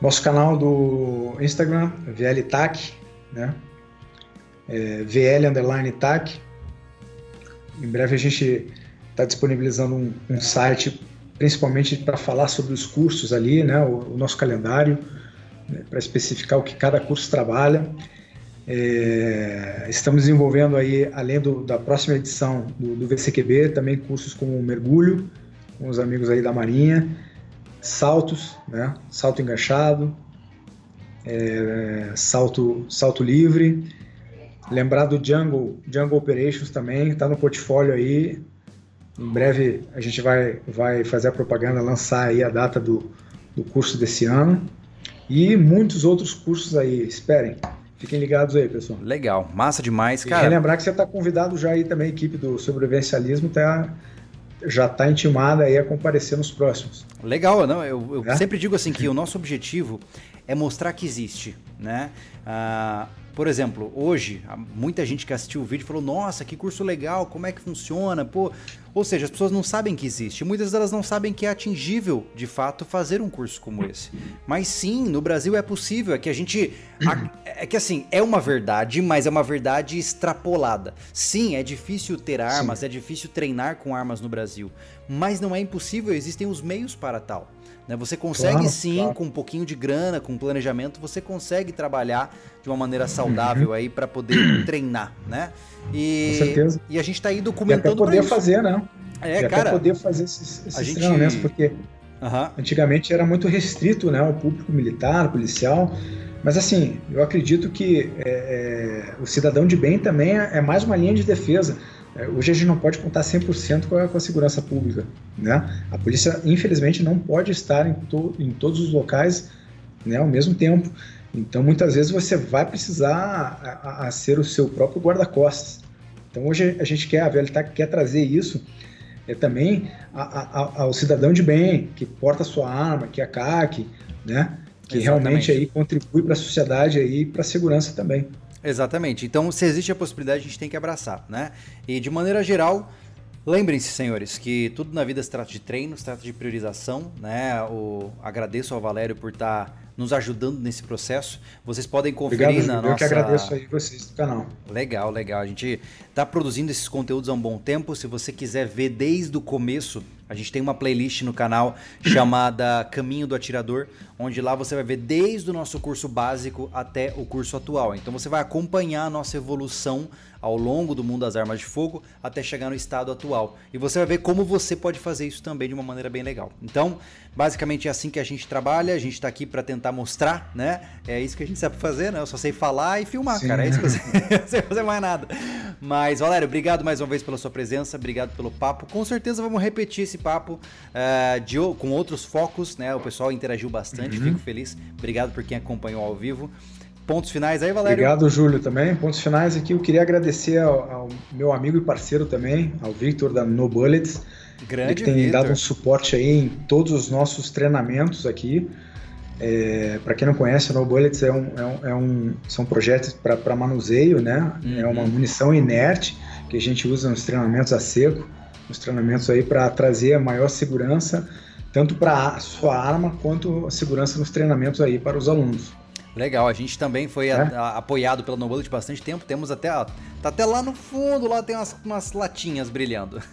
Nosso canal do Instagram, VLTAC, né? É, VL underline TAC. Em breve a gente está disponibilizando um, um, site principalmente para falar sobre os cursos ali, né? O, o nosso calendário, né? para especificar o que cada curso trabalha. É, estamos desenvolvendo aí, além do, da próxima edição do, do, VCQB, também cursos como mergulho, com os amigos aí da Marinha, saltos, né? salto enganchado, é, salto, salto livre. Lembrar do Jungle, Jungle Operations também, está no portfólio aí. Em breve a gente vai, vai fazer a propaganda, lançar aí a data do, do curso desse ano. E muitos outros cursos aí, esperem. Fiquem ligados aí, pessoal. Legal, massa demais, cara. E relembrar que você está convidado já aí também, a equipe do sobrevivencialismo tá, já está intimada aí a comparecer nos próximos. Legal, não, eu, eu é? sempre digo assim que o nosso objetivo é mostrar que existe, né? Ah, por exemplo, hoje, muita gente que assistiu o vídeo falou: Nossa, que curso legal, como é que funciona? Pô, ou seja, as pessoas não sabem que existe. Muitas delas não sabem que é atingível, de fato, fazer um curso como esse. Mas sim, no Brasil é possível. É que a gente. É que assim, é uma verdade, mas é uma verdade extrapolada. Sim, é difícil ter armas, sim. é difícil treinar com armas no Brasil. Mas não é impossível, existem os meios para tal. Né? Você consegue claro, sim, claro. com um pouquinho de grana, com planejamento, você consegue trabalhar de uma maneira saudável uhum. aí para poder treinar, né? E, com certeza. E a gente está aí documentando. E até poder fazer, né? É, e cara. Até poder fazer esses, esses gente... treinamentos, porque uhum. antigamente era muito restrito, né? O público militar, policial. Mas assim, eu acredito que é, é, o cidadão de bem também é, é mais uma linha de defesa. É, hoje a gente não pode contar 100% com a, com a segurança pública. Né? A polícia, infelizmente, não pode estar em, to, em todos os locais né, ao mesmo tempo. Então, muitas vezes você vai precisar a, a ser o seu próprio guarda-costas. Então, hoje a gente quer, a VLTAC quer trazer isso é também a, ao cidadão de bem, que porta a sua arma, que é a CAC, né? que Exatamente. realmente aí contribui para a sociedade e para a segurança também. Exatamente. Então, se existe a possibilidade, a gente tem que abraçar, né? E de maneira geral, lembrem-se, senhores, que tudo na vida se trata de treino, se trata de priorização, né? O, agradeço ao Valério por estar tá nos ajudando nesse processo. Vocês podem conferir Obrigado, na eu nossa. Eu que agradeço aí vocês do canal. Legal, legal. A gente está produzindo esses conteúdos há um bom tempo. Se você quiser ver desde o começo, a gente tem uma playlist no canal chamada Caminho do Atirador, onde lá você vai ver desde o nosso curso básico até o curso atual. Então você vai acompanhar a nossa evolução ao longo do mundo das armas de fogo até chegar no estado atual. E você vai ver como você pode fazer isso também de uma maneira bem legal. Então, basicamente é assim que a gente trabalha. A gente está aqui para tentar mostrar, né? É isso que a gente sabe fazer, né? Eu só sei falar e filmar, Sim. cara. É isso que eu sei, sei fazer mais nada. Mas, Valério, obrigado mais uma vez pela sua presença, obrigado pelo papo. Com certeza vamos repetir esse papo uh, de, com outros focos, né? O pessoal interagiu bastante, uhum. fico feliz. Obrigado por quem acompanhou ao vivo. Pontos finais aí, Valério? Obrigado, Júlio, também. Pontos finais aqui. Eu queria agradecer ao, ao meu amigo e parceiro também, ao Victor da No Bullets. Grande que tem Victor. dado um suporte aí em todos os nossos treinamentos aqui. É, para quem não conhece, o No Bullets é um, é um, é um são projetos para manuseio, né? Uhum. É uma uhum. munição inerte que a gente usa nos treinamentos a seco, nos treinamentos aí para trazer a maior segurança, tanto para a sua arma quanto a segurança nos treinamentos aí para os alunos. Legal, a gente também foi é? a, a, apoiado pela No Bullet bastante tempo. Temos até, ó, tá até lá no fundo, lá tem umas, umas latinhas brilhando.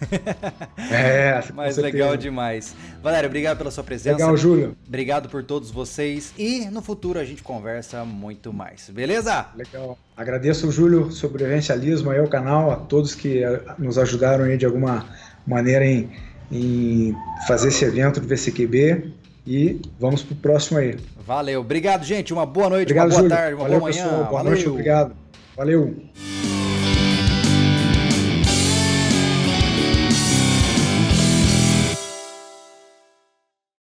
É, mas legal demais. Valério, obrigado pela sua presença. Legal, Júlio. Obrigado por todos vocês e no futuro a gente conversa muito mais. Beleza? Legal. Agradeço, Júlio, sobrevivencialismo aí ao canal, a todos que eh, nos ajudaram aí de alguma maneira em, em fazer esse evento do VCQB e vamos pro próximo aí. Valeu. Obrigado, gente. Uma boa noite, obrigado, uma boa Júlio. tarde, uma Valeu, boa manhã. Pessoal. Boa Valeu. noite, obrigado. Valeu.